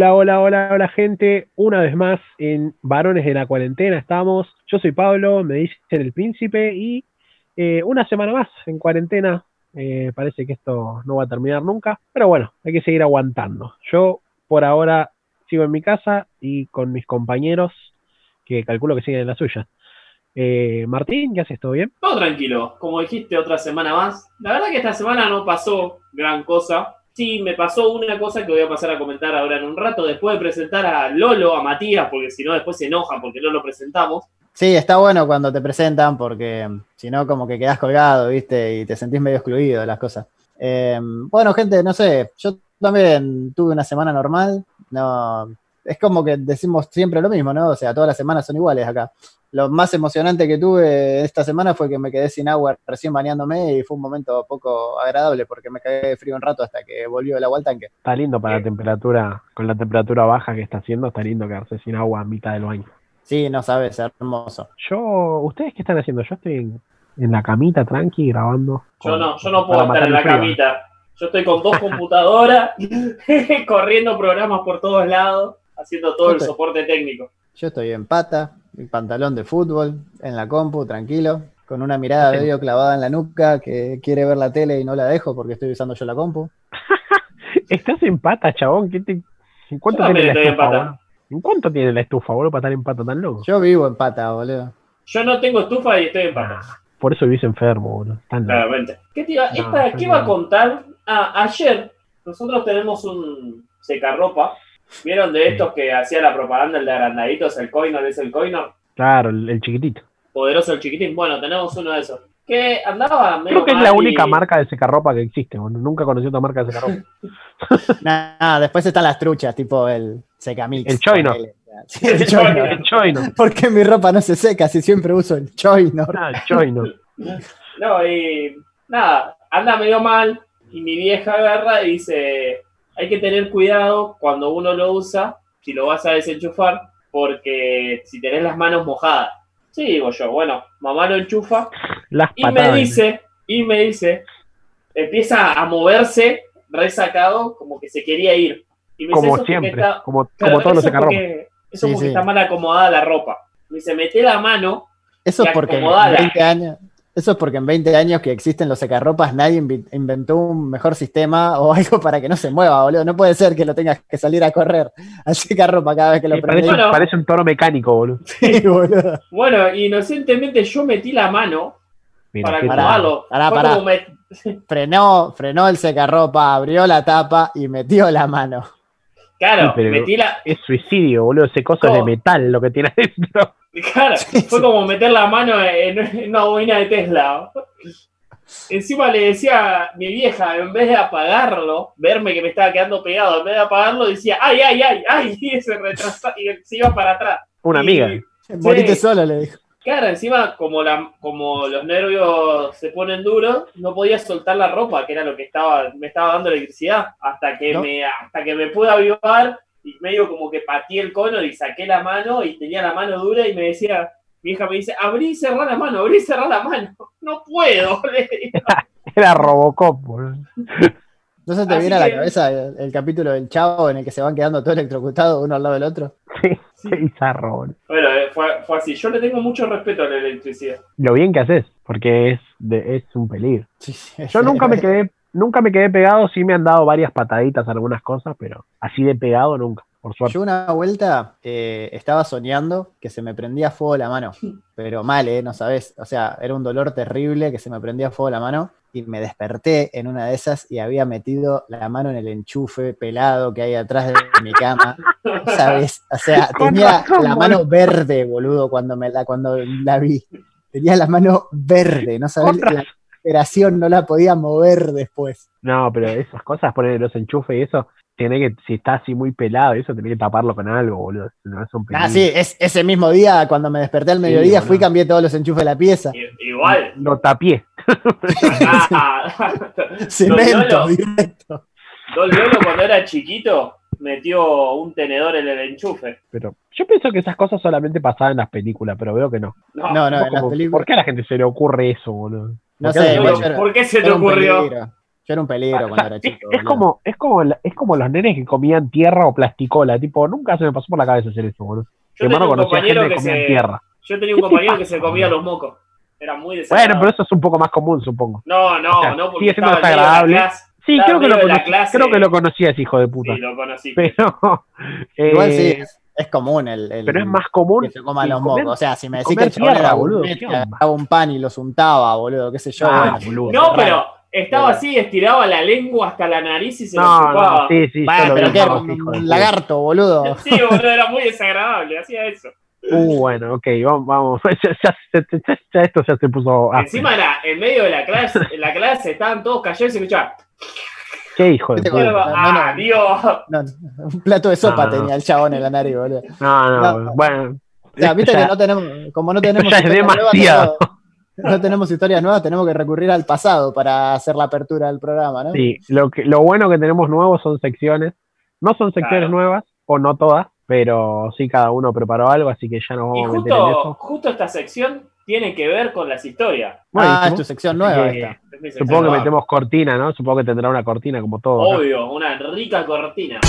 Hola, hola, hola, hola gente. Una vez más en Varones de la Cuarentena estamos. Yo soy Pablo, me dicen el príncipe y eh, una semana más en cuarentena. Eh, parece que esto no va a terminar nunca, pero bueno, hay que seguir aguantando. Yo por ahora sigo en mi casa y con mis compañeros que calculo que siguen en la suya. Eh, Martín, ¿qué haces? ¿Todo bien? Todo tranquilo, como dijiste, otra semana más. La verdad que esta semana no pasó gran cosa. Sí, me pasó una cosa que voy a pasar a comentar ahora en un rato, después de presentar a Lolo, a Matías, porque si no después se enojan porque no lo presentamos. Sí, está bueno cuando te presentan porque si no como que quedas colgado, ¿viste? Y te sentís medio excluido de las cosas. Eh, bueno, gente, no sé, yo también tuve una semana normal. No, es como que decimos siempre lo mismo, ¿no? O sea, todas las semanas son iguales acá. Lo más emocionante que tuve esta semana fue que me quedé sin agua recién bañándome y fue un momento poco agradable porque me cagué de frío un rato hasta que volvió el agua al tanque. Está lindo para la temperatura, con la temperatura baja que está haciendo, está lindo quedarse sin agua a mitad del baño. Sí, no sabes, hermoso. Yo, ¿ustedes qué están haciendo? Yo estoy en, en la camita tranqui grabando. Yo con- no, yo no puedo estar en la frío. camita. Yo estoy con dos computadoras, corriendo programas por todos lados, haciendo todo el soporte técnico. Yo estoy en pata, mi pantalón de fútbol, en la compu, tranquilo, con una mirada Sí. medio clavada en la nuca que quiere ver la tele y no la dejo porque estoy usando yo la compu. Estás en pata, chabón. ¿Qué te... ¿En cuánto tiene la estoy en estufa, pata. ¿En cuánto tiene la estufa, boludo, para estar en pata tan loco? Yo vivo en pata, boludo. Yo no tengo estufa y estoy en pata. Ah, por eso vivís enfermo, boludo. Tan loco. Claramente. ¿Qué, te iba, No, esta, ¿qué va a contar? Ah, ayer nosotros tenemos un secarropa. ¿Vieron de estos que hacía la propaganda, el de agrandaditos, el Coinor, es el Coinor? Claro, el, el chiquitito. Poderoso el chiquitín. Bueno, tenemos uno de esos. Que andaba medio Creo que es la y- única marca de secarropa que existe. Nunca conocí otra marca de secarropa. Nada, después están las truchas, tipo el secamix. El choino. Sí, el choino. el choino. Porque mi ropa no se seca si siempre uso el choino? Ah, el choino. No, y nada, anda medio mal. Y mi vieja agarra y dice: Hay que tener cuidado cuando uno lo usa, si lo vas a desenchufar, porque si tenés las manos mojadas. Sí, digo yo, bueno, mamá lo enchufa Las y me dice, y me dice, empieza a moverse resacado como que se quería ir. Y me dice, Como "Eso porque siempre. está- Como, claro, como todos los porque- Eso Sí, porque sí. está mal acomodada la ropa. Me dice, mete la mano Eso porque en acomodala. 20 años. Eso es porque en 20 años que existen los secarropas nadie inventó un mejor sistema o algo para que no se mueva, boludo. No puede ser que lo tengas que salir a correr al secarropa cada vez que lo Sí, parece, prendés. Bueno. parece un toro mecánico, boludo. Sí, boludo. Bueno, inocentemente yo metí la mano Mira, para qué Pará, me- Frenó, frenó el secarropa, abrió la tapa y metió la mano. Claro, Sí, metí la. Es suicidio, boludo. Ese coso es de metal lo que tiene adentro. Claro, Sí, fue sí. como meter la mano en, una bobina de Tesla. Encima le decía a mi vieja, en vez de apagarlo, verme que me estaba quedando pegado, en vez de apagarlo, decía, ay, ay, ay, ay, y se retrasaba y se iba para atrás. Una Y- amiga. Morite solo, le dijo. Claro, encima, como, la, como los nervios se ponen duros, no podía soltar la ropa, que era lo que estaba, me estaba dando electricidad, hasta que, ¿No? me, hasta que me pude avivar y medio como que pateé el cono y saqué la mano y tenía la mano dura y me decía, mi hija me dice, abrí y cerrá la mano, abrí y cerrá la mano. No puedo. digo. Era Robocop, boludo. ¿No se te Así viene a la que- cabeza el, el capítulo del chavo en el que se van quedando todos electrocutados uno al lado del otro? Sí, qué bizarro, boludo. Bueno, eh, fue, fue así. Yo le tengo mucho respeto a la electricidad. Lo bien que haces, porque es, de, es un peligro. Sí, sí, Yo nunca me quedé, nunca me quedé pegado, sí me han dado varias pataditas a algunas cosas, pero así de pegado nunca, por suerte. Yo una vuelta eh, estaba soñando que se me prendía fuego la mano, pero mal, ¿eh? No sabes. O sea, era un dolor terrible que se me prendía fuego la mano y me desperté en una de esas y había metido la mano en el enchufe pelado que hay atrás de mi cama. ¿Sabes? O sea, tenía razón, la mano verde, boludo, cuando, me la, cuando la vi. Tenía la mano verde, no sabes. La operación no la podía mover después. No, pero esas cosas, poner los enchufes y eso, tiene que, si está así muy pelado, eso tiene que taparlo con algo, boludo. No es un Ah, sí, es, ese mismo día, cuando me desperté al mediodía, fui y cambié todos los enchufes de la pieza. I- Igual. Lo tapié. Don Cemento, Lolo, directo. Don Lolo cuando era chiquito metió un tenedor en el enchufe. Pero yo pienso que esas cosas solamente pasaban en las películas, pero veo que no. No, No, no, en las películas. ¿Por qué a la gente se le ocurre eso, boludo? No ¿Por qué sé, yo ¿Por qué se te ocurrió? peligro. Yo era un peligro cuando era chico. es como, es, como, la- es como los nenes que comían tierra o plasticola. Tipo, nunca se me pasó por la cabeza hacer eso, boludo. Yo Mi hermano tenía un compañero que se. tierra. Yo tenía un ¿Qué te compañero que se comía los mocos. Era muy Bueno, desagradable. pero eso es un poco más común, supongo. No, no, o sea, no, porque sigue siendo desagradable. clase. Sí, creo que, lo conocí, creo que lo conocías, hijo de puta. Sí, lo conocí. Pero, Igual sí, eh, es, común el, el- pero es más común que se coman los comer- mocos. O sea, si me decís que el tierra, era boludo, gourmet, ¿qué que onda? agarraba un pan y los untaba, boludo, qué sé yo. Ah, bueno, boludo. No, pero estaba así, estiraba la lengua hasta la nariz y se lo No, chupaba. no, sí, sí, Bueno, lo pero qué, no, un, lagarto, boludo. Sí, boludo, era muy desagradable, hacía eso. Uh, bueno, ok, vamos, vamos. Ya, ya- ya- ya- ya esto ya se puso. Encima era en medio de la clase, en la clase estaban todos callados y se escuchaba. Qué hijo de Viste puta. Ah, no, no. Dios. No, no, un plato de sopa tenía el chabón en la nariz, boludo. No, no, No. bueno. O sea, viste que no tenemos, como no esto tenemos ya es historias nuevas, demasiado. no, no tenemos historias nuevas, tenemos que recurrir al pasado para hacer la apertura del programa, ¿no? Sí, lo, que, lo bueno que tenemos nuevo son secciones. No son secciones Claro. nuevas, o no todas, pero sí cada uno preparó algo, así que ya nos Y vamos a meter en eso. justo esta sección tiene que ver con las historias. ah, es tu sección nueva esta. Es sección Supongo que metemos cortina, ¿no? Supongo que tendrá una cortina como todo. ¿no? Obvio, una rica cortina.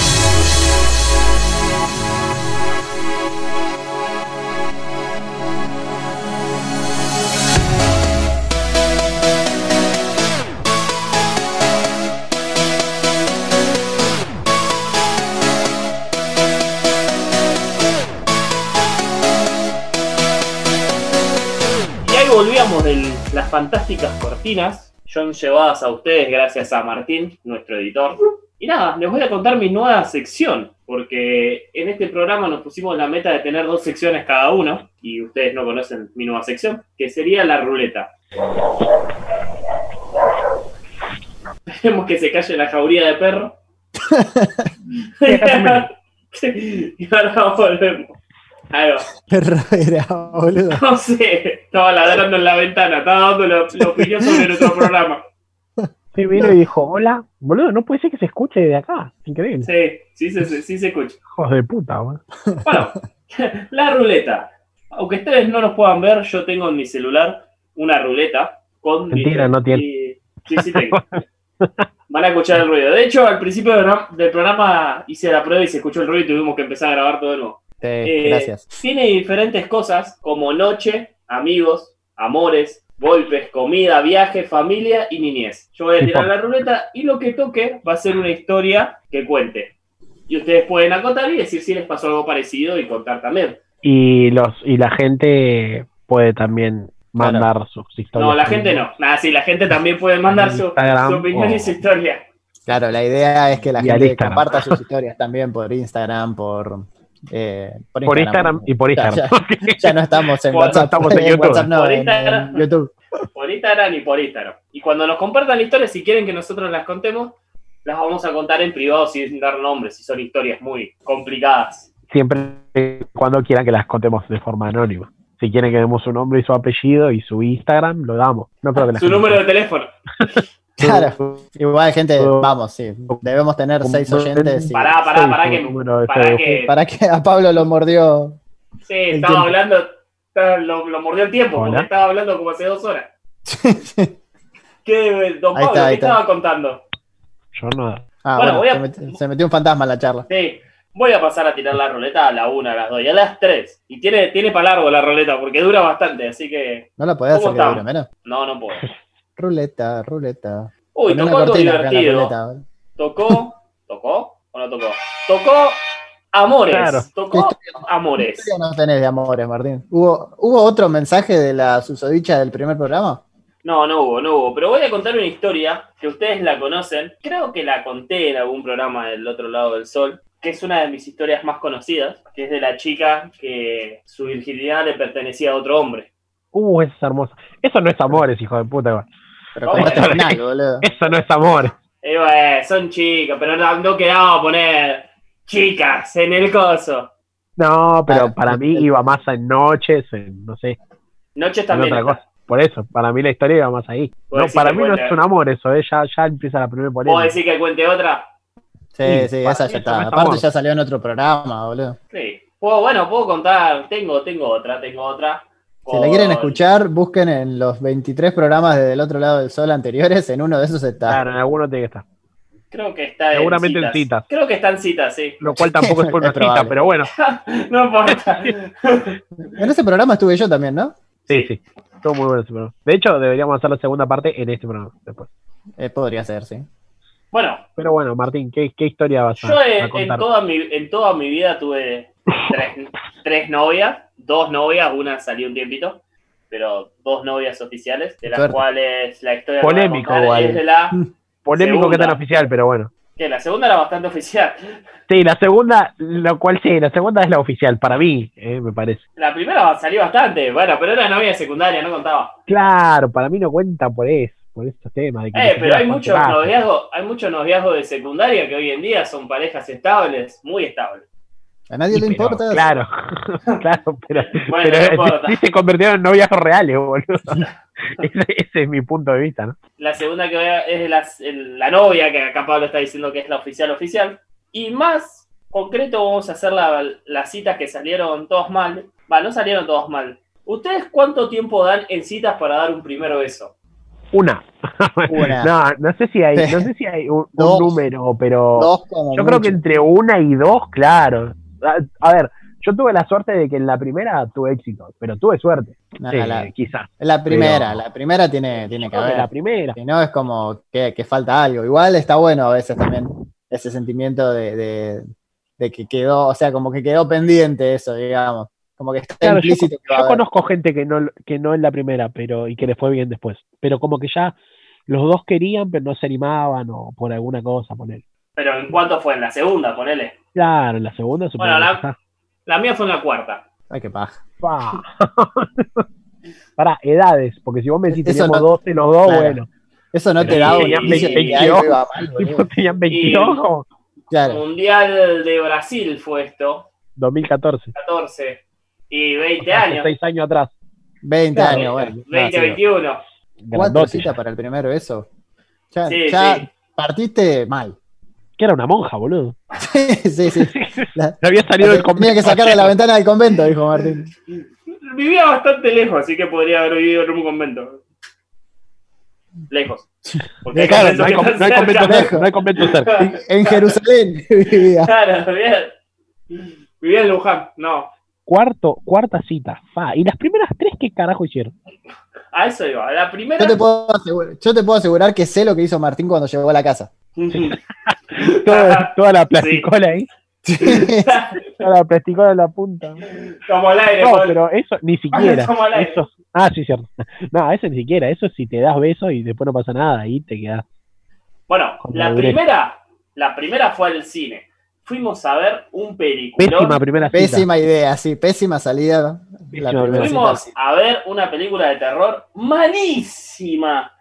Volvíamos de las fantásticas cortinas, son llevadas a ustedes gracias a Martín, nuestro editor. Y nada, les voy a contar mi nueva sección, porque en este programa nos pusimos la meta de tener dos secciones cada uno, y ustedes no conocen mi nueva sección, que sería la ruleta. Esperemos que se calle la jauría de perro. y ahora volvemos. Perro era, boludo. No sé, estaba ladrando en la ventana, estaba dando la, la opinión sobre nuestro programa. Sí, vino y dijo, hola, boludo, no puede ser que se escuche de acá. Increíble. Sí, sí, se- sí, se escucha. Hijos de puta, boludo. Bueno, la ruleta. Aunque ustedes no nos puedan ver, yo tengo en mi celular una ruleta con... mi- Mentira, no tiene. Sí, sí tengo. Van a escuchar el ruido. De hecho, al principio del programa- del programa hice la prueba y se escuchó el ruido y tuvimos que empezar a grabar todo de nuevo. Sí, Eh, gracias. Tiene diferentes cosas como noche, amigos, amores, golpes, comida, viaje, familia y niñez. Yo voy a tirar la ruleta y lo que toque va a ser una historia que cuente. Y ustedes pueden acotar y decir si les pasó algo parecido y contar también. Y, los, y la gente puede también mandar sus historias. No, la gente no. Nada, sí, la gente también puede mandar su, Instagram su opinión o- y su historia. Claro, la idea es que la Y gente comparta sus historias también por Instagram, por, eh, Por Instagram y por Instagram. Ya, ya no estamos en WhatsApp. estamos en YouTube. WhatsApp no, Por en- Instagram. en YouTube. Por Instagram y por Instagram. Y cuando nos compartan historias, si quieren que nosotros las contemos, las vamos a contar en privado sin dar nombres, si son historias muy complicadas. Siempre cuando quieran que las contemos de forma anónima. Si quieren que demos su nombre y su apellido y su Instagram, lo damos. No creo que la Su número de teléfono. Claro. Igual, gente, vamos, sí. Debemos tener seis oyentes. y- Pará, pará, pará que, Facebook. que Para que a Pablo lo mordió. sí, estaba tiempo. hablando, estaba- lo, lo mordió el tiempo, Hola. porque estaba hablando como hace dos horas. ¿Qué, don Ahí Pablo, está, ahí qué está. estaba contando? Yo nada. Ah, Bueno, bueno, voy a- se, metió, se metió un fantasma en la charla. Sí, voy a pasar a tirar la roleta a la una, a las dos y a las tres. Y tiene, tiene para largo la roleta, porque dura bastante, así que No lo podés ¿Cómo hacer que dure menos. no, no puedo. Ruleta, ruleta. Uy, Poné tocó algo divertido. ruleta. Tocó, ¿tocó o no tocó? Tocó Amores, Claro. tocó ¿Qué Amores. historia no tenés de amores, Martín? ¿Hubo, ¿Hubo otro mensaje de la susodicha del primer programa? No, no hubo, no hubo. Pero voy a contar una historia que ustedes la conocen. Creo que la conté en algún programa del otro lado del sol. Que es una de mis historias más conocidas. Que es de la chica que su virginidad le pertenecía a otro hombre. Uh, eso es hermoso. Eso no es amores, hijo de puta. Pero final, boludo. Eso no es amores. Eh, bueno, son chicas, pero no, no quedaba poner chicas en el coso. No, pero Ah, para mí iba más en noches, en, no sé, Noches también. otra cosa. Por eso, para mí la historia iba más ahí. No, para mí no es un amor eso, ¿eh? ya, ya empieza la primera ¿Puedo polémica. decir que cuente otra? Sí, Sí, esa ya está. es Aparte amor. ya salió en otro programa, boludo. Sí. Puedo, bueno, puedo contar. Tengo, tengo otra, tengo otra. Si la quieren escuchar, busquen en los 23 programas de Del Otro Lado del Sol anteriores, en uno de esos está. Claro, en alguno tiene que estar. Creo que está Seguramente en en citas. Creo que está en citas, sí. Lo cual tampoco es por una cita, pero bueno. No importa. En ese programa estuve yo también, ¿no? Sí, sí. Todo muy bueno ese programa. De hecho, deberíamos hacer la segunda parte en este programa después. Eh, podría ser, sí. Bueno, Pero bueno, Martín, ¿qué, qué historia vas a, yo a en, en contar? toda mi, en toda mi vida tuve tres, tres novias, dos novias, una salió un tiempito, pero dos novias oficiales, de las cuales la historia Polémico, es de la... Polémico que tan oficial, pero bueno. Que la segunda era bastante oficial. Sí, la segunda, lo cual sí, la segunda es la oficial, para mí, eh, me parece. La primera salió bastante, bueno, pero era novia de secundaria, no contaba. Claro, para mí no cuenta por eso, por estos temas. De que Eh, pero hay muchos noviazgos, hay muchos noviazgos de secundaria que hoy en día son parejas estables, muy estables. A nadie Sí, le pero, importa. Claro, claro, pero, Bueno, pero no sí se convirtieron en noviazgos reales, boludo. ese, ese es mi punto de vista, ¿no? La segunda que voy a- es el- la novia, que acá Pablo está diciendo que es la oficial oficial. Y más concreto vamos a hacer la- las citas que salieron todas mal. Va, no salieron todas mal. ¿Ustedes cuánto tiempo dan en citas para dar un primer beso? Una. Una. No, no sé si hay, no sé si hay un, un número, pero Dos como yo creo que entre una y dos, claro. A, a ver, yo tuve la suerte de que en la primera tuve éxito, pero tuve suerte. No, Sí, la, quizás. la primera, pero- la primera tiene, tiene que haber. la primera. Si no, es como que, que falta algo. Igual está bueno a veces también ese sentimiento de, de- de que quedó, o sea, como que quedó pendiente eso, digamos. Como que está Claro, yo, implícito que yo haber. conozco gente que no, que no en la primera, pero y que le fue bien después. Pero como que ya los dos querían, pero no se animaban o por alguna cosa, poner. Pero ¿en cuánto fue? En la segunda, ponele. Claro, en la segunda supongo Bueno, que la-. La mía fue en la cuarta. Ay, qué paja. Pa. Para edades, porque si vos me decís Eso teníamos no- 12 los dos, Claro. bueno. Eso no te da un sí, indicio de sí, que algo 22. iba mal, boludo. Tipo, tenían 22, como Claro. Mundial de Brasil fue esto. 2014. 14. Y 20 Hace años. seis años atrás. 20 Claro, años, bueno. 20, No, sí, 21. Cuatro citas para el primer beso. Ya, Sí, ya sí. partiste mal. Que era una monja, boludo. sí, sí. La- Se había salido del tenía que sacar de la ventana del convento, dijo Martín. Vivía bastante lejos, así que podría haber vivido en un convento. Lejos. Porque hay Claro, no hay, no convento cerca. no hay convento cerca. En Jerusalén vivía. Claro, bien. Vivía en Luján. No, Cuarto, cuarta cita. Fa. ¿Y las primeras tres qué carajo hicieron? a eso iba. La primera. Yo te, puedo asegurar, yo te puedo asegurar que sé lo que hizo Martín cuando llegó a la casa. Toda, toda la plasticola ahí. Toda la plasticola en la punta. Como al aire. No, Paul. pero eso ni siquiera. Como al aire. Eso, ah, sí, cierto. No, eso ni siquiera. Eso si te das besos y después no pasa nada, ahí te quedas. Bueno, la primera. La primera fue al cine. Fuimos a ver un película. Pésima primera cita. Pésima idea, sí, pésima salida. La primera cita Fuimos a ver una película de terror malísima.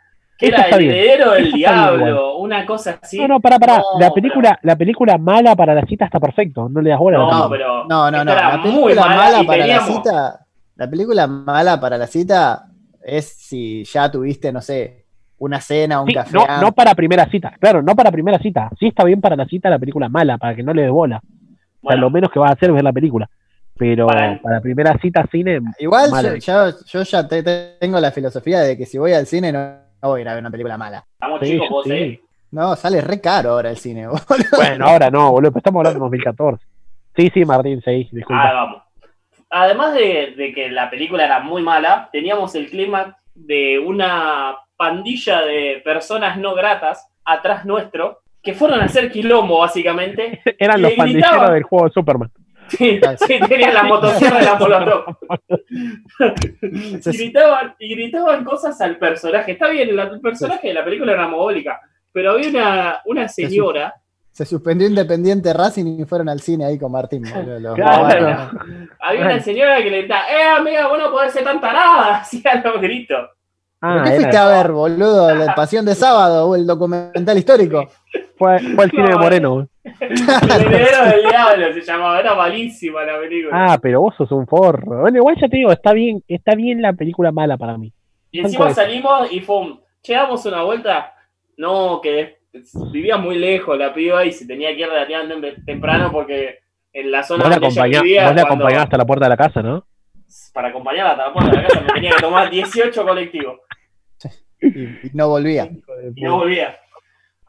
Era está El bien. heredero del diablo. Una cosa así. No, no, para, para. No, la película, la película mala para la cita está perfecto. No le das bola. a la No, película. pero. No, no, no. La película mala para la cita. La película mala para la cita es si ya tuviste, no sé, una cena, un Sí, café. no, no para primera cita. Claro, no para primera cita. Sí está bien para la cita la película mala, para que no le des bola. O sea, Bueno, lo menos que vas a hacer es ver la película. Pero Para- para, primera cita cine, Igual yo, ya, yo ya te- te- tengo la filosofía de que si voy al cine no, no voy a ir a ver una película mala. estamos Sí, chicos, vos, sí. eh. No, sale re caro ahora el cine. boludo. Bueno, ahora no, boludo, pero estamos hablando de 2014. Sí, sí, Martín, sí, disculpa. Ah, vamos. Además de, de que la película era muy mala, teníamos el clima de una pandilla de personas no gratas atrás nuestro que fueron a hacer quilombo, básicamente. Eran los le pandilleros del juego de Superman. Sí, sí, tenían la motosierra y la molotov. y, gritaban, y gritaban cosas al personaje. Está bien, el personaje de la película era mogólica, pero había una, una señora. Se suspendió Independiente Racing y fueron al cine ahí con Martín. los Claro. Había una señora que le gritaba, ¡eh, amiga, vos no podés ser tan tarada! Hacían los gritos. ¿Pero Ah, ¿Qué fuiste a ver, boludo? ¿La Pasión de Sábado o el documental histórico? Fue, fue el cine de No, Moreno. El heredero del diablo se llamaba, era malísima la película. Ah, pero vos sos un forro. Bueno, igual ya te digo, está bien, está bien la película mala para mí. y encima salimos y fue un, che, damos una vuelta. No, que vivía muy lejos la piba y se tenía que ir relativamente temprano porque en la zona Vos la donde ella vivía, vos la cuando- hasta la puerta de la casa, ¿no? para acompañarla hasta la puerta de la casa me tenía que tomar 18 colectivos Y, y no volvía. Y no volvía.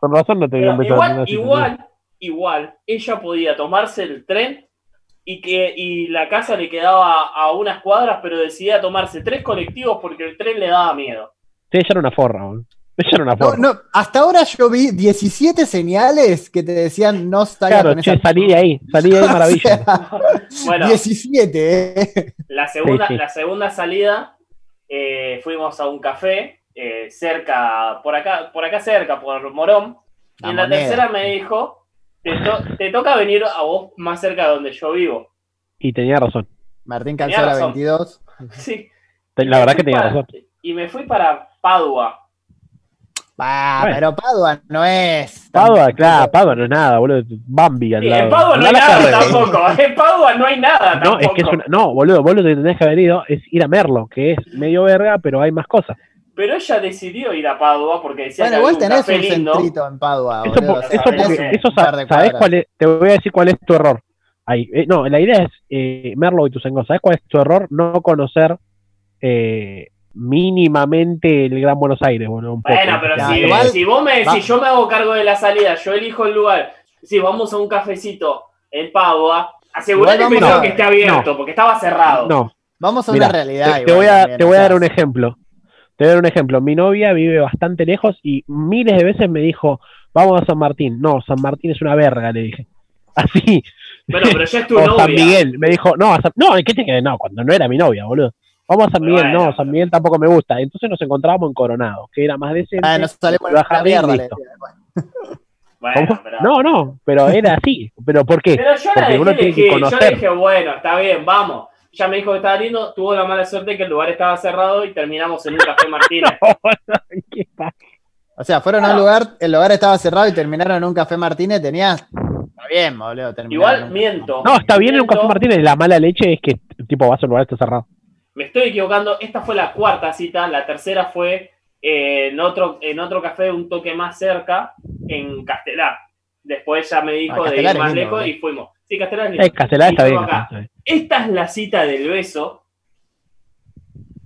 Con razón no te Pero igual, igual, igual, ella podía tomarse el tren y que y la casa le quedaba a unas cuadras, pero decidía tomarse tres colectivos porque el tren le daba miedo. Sí, ella era una forra. Ella era una forra. no, hasta ahora yo vi 17 señales que te decían no salgas claro, con che, esa salí de ahí, salí de ahí, maravilla. Bueno, 17, ¿eh? la segunda, Sí, sí. la segunda salida eh, fuimos a un café eh, cerca, por acá, por acá cerca, por Morón. Y en la tercera me dijo, te, to- te toca venir a vos más cerca de donde yo vivo. Y tenía razón. Martín razón. 22. Sí. La verdad que tenía para- razón. Y me fui para Padua. Ah, Bueno. pero Padua no es. Padua, claro, Padua no es nada, boludo. Bambi al Sí, lado. en Padua no hay nada carrera. tampoco. En Padua no hay nada No, tampoco. es que es una, no, boludo, vos lo que tenés que haber ido es ir a Merlo, que es medio verga, pero hay más cosas. Pero ella decidió ir a Padua porque decía Bueno, que un tenés un lindo. centrito en Padua. Eso, boludo, eso porque, eso par sa- de sabés cuadras. cuál es, te voy a decir cuál es tu error. Ahí, eh, no, la idea es eh, Merlo y Tusengo, ¿sabés cuál es tu error? No conocer eh, mínimamente el Gran Buenos Aires, boludo, un poco. Bueno, pero Ya, si, igual- si vos me decís, Va. yo me hago cargo de la salida, yo elijo el lugar, si vamos a un cafecito en Padua, asegurate primero a- que esté abierto, porque estaba cerrado. No, Vamos a Mirá, una realidad. te, voy a, te voy a dar un ejemplo. Te voy a dar un ejemplo. Mi novia vive bastante lejos y miles de veces me dijo, vamos a San Martín. No, San Martín es una verga, le dije. Así. Bueno, pero ya es tu o novia. San Miguel. Me dijo, no, a San- no, ¿qué tiene que ver? No, cuando no era mi novia, boludo. Vamos a San Bueno, Miguel, no. San Miguel tampoco me gusta. Entonces nos encontrábamos en Coronado, que era más decente. Ah, nos salimos la mierda. listo. Bueno, No, no, pero era así. ¿Pero por qué? Pero yo la Porque dejé uno tiene que yo le conocer. dije, bueno, está bien, vamos. Ya me dijo que estaba lindo, tuvo la mala suerte que el lugar estaba cerrado y terminamos en un café Martínez. O sea, fueron a un lugar, el lugar estaba cerrado y terminaron en un café Martínez. Tenías. Está bien, boludo. Igual un- miento. No, está bien en un. Café Martínez. La mala leche es que, tipo, vas a un lugar está cerrado. Me estoy equivocando, esta fue la cuarta cita, la tercera fue eh, en, otro, en otro café un toque más cerca, en Castelar. Después ya me dijo Ah, de ir más lindo, lejos y fuimos. Sí, Castelar es lindo. Eh, Castelar está bien. acá. Esta es la cita del beso.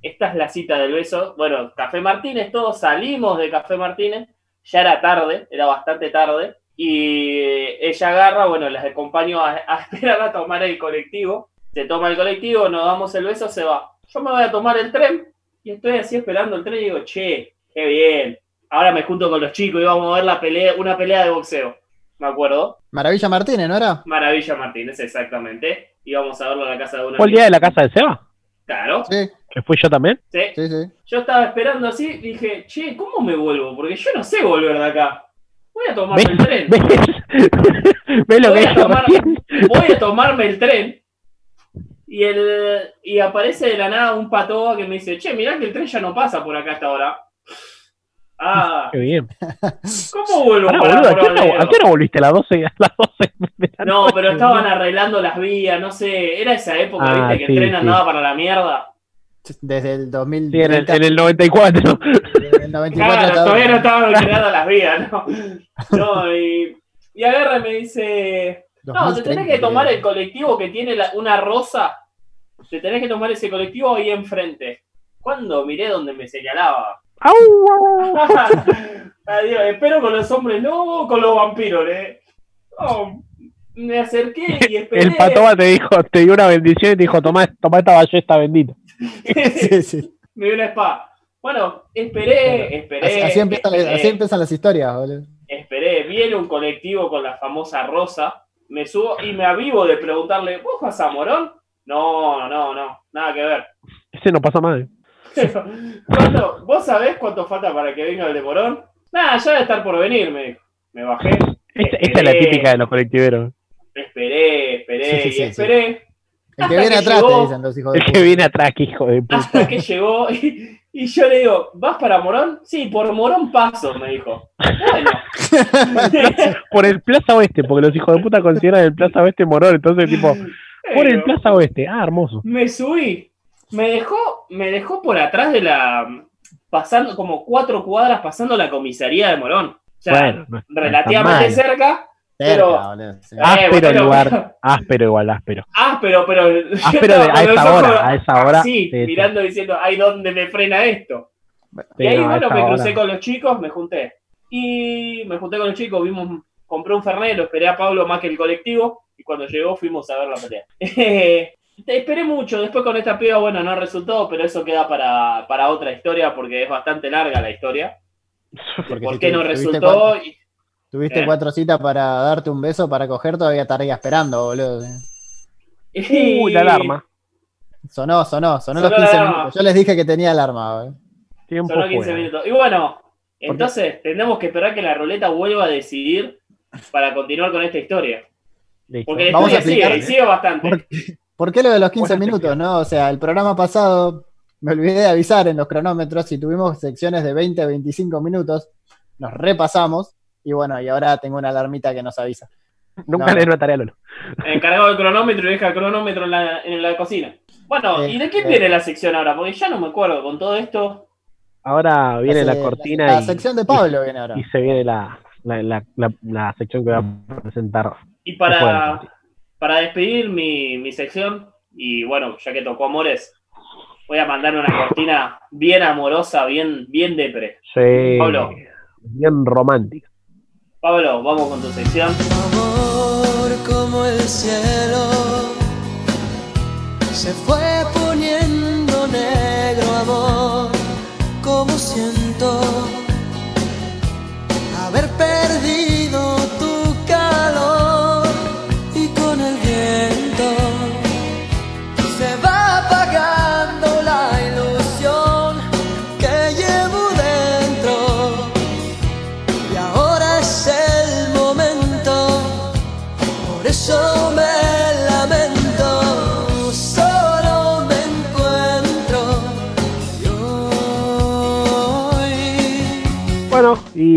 Esta es la cita del beso. Bueno, Café Martínez, todos salimos de Café Martínez. Ya era tarde, era bastante tarde. Y eh, ella agarra, bueno, les acompaño a, a esperar a tomar el colectivo. Se toma el colectivo, nos damos el beso, se va. Yo me voy a tomar el tren y estoy así esperando el tren y digo, che, qué bien. Ahora me junto con los chicos y vamos a ver la pelea, una pelea de boxeo. Me acuerdo. Maravilla Martínez, ¿no era? Maravilla Martínez, exactamente. Íbamos a verlo a la casa de una ¿Fue el día de la casa de Seba? Claro, Sí, Que fui yo también. sí. sí, sí. Yo estaba esperando así y dije, che, ¿cómo me vuelvo? Porque yo no sé volver de acá. Voy a tomarme ¿Ves? el tren. ¿Ves? ¿Ves lo Voy que a tomar-? Voy a tomarme el tren. Y, el, y aparece de la nada un patoa que me dice, che, mirá que el tren ya no pasa por acá hasta ahora. Ah, Qué bien. ¿cómo vuelvo Pará, para boludo, ¿a qué, hora? ¿a qué hora volviste? ¿A las 12? A las 12 de la No, noche? pero estaban arreglando las vías, no sé, era esa época, Ah, viste, que sí, el tren sí. andaba para la mierda. Desde el Sí, en el, 2030. en el 94. desde el 94 Claro, todavía no estaban creadas las vías, ¿no? No, y, y agarra y me dice, no, te 2030, tenés que tomar el colectivo que tiene la- una rosa, te tenés que tomar ese colectivo ahí enfrente. Cuando miré donde me señalaba. ¡Au! Adiós, espero con los hombres, no con los vampiros, ¿eh? No, me acerqué y esperé. El patoba te dijo, te dio una bendición y te dijo, toma, toma esta ballesta bendita. Sí, sí. me dio una espada. Bueno, esperé, esperé. Así, así empiezan, esperé. así empiezan las historias, boludo. esperé, viene un colectivo con la famosa rosa, me subo y me avivo de preguntarle, ¿vos vas a Morón? No, no, no, nada que ver. Ese no pasa más. ¿Cuánto- ¿Vos sabés cuánto falta para que venga el de Morón? Nada, ya debe estar por venir, me dijo. Me bajé, Esta, esta es la típica de los colectiveros. esperé, esperé Sí, sí, y sí, esperé. El que viene que atrás llegó- te dicen los hijos de El que viene atrás, que hijo de puta. Hasta que llegó y, y yo le digo, ¿vas para Morón? Sí, por Morón paso, me dijo. Bueno. Por el Plaza Oeste, porque los hijos de puta consideran el Plaza Oeste Morón, entonces tipo, por el Plaza Oeste. Ah, hermoso. Me subí. Me dejó, me dejó por atrás de la. pasando como cuatro cuadras pasando la comisaría de Morón. O sea, Bueno, relativamente cerca, Pero- Cerca, boludo, sí. Ah, áspero lugar. Áspero igual, áspero. Áspero, pero. Áspero de- a esa ojos hora, a esa hora, Así, sí, sí. mirando diciendo, ay, ¿dónde me frena esto? Y ahí, bueno, me hora. crucé con los chicos, me junté. Y me junté con los chicos, vimos, compré un Fernet, lo esperé a Pablo más que el colectivo. Y cuando llegó, fuimos a ver la pelea. Te esperé mucho, después con esta piba, bueno, no resultó, pero eso queda para, para otra historia porque es bastante larga la historia. Porque ¿Por si qué no tuviste resultó? cuatro- Y- Tuviste ¿Eh? cuatro citas para darte un beso para coger, todavía estaría esperando, boludo. Uy, la alarma. Sonó, sonó, sonó, Sonó los la 15 alarma. minutos. Yo les dije que tenía alarma, boludo. Tiempo Solo 15 fuera. minutos. Y bueno, entonces tendremos que esperar que la ruleta vuelva a decidir para continuar con esta historia. Listo. Porque la Vamos a historia sigue, y sigue bastante. ¿Por ¿Por qué lo de los 15 Buena minutos, no? O sea, el programa pasado me olvidé de avisar en los cronómetros y tuvimos secciones de 20 a 25 minutos. Nos repasamos y bueno, y ahora tengo una alarmita que nos avisa. Nunca no. le una tarea a Lolo. Encargado del cronómetro y deja el cronómetro en la, en la cocina. Bueno, ¿y de qué viene la sección ahora? Porque ya no me acuerdo con todo esto. Ahora viene la, cortina La, y, sección de Pablo viene ahora. y se viene la, la, la, la- la sección que va a presentar. Y para. Para despedir mi, mi sección, y bueno, ya que tocó Amores, voy a mandar una cortina bien amorosa, bien, bien depre. Sí, Pablo. bien romántica. Pablo, vamos con tu sección. Amor como el cielo se fue poniendo negro, amor, como siento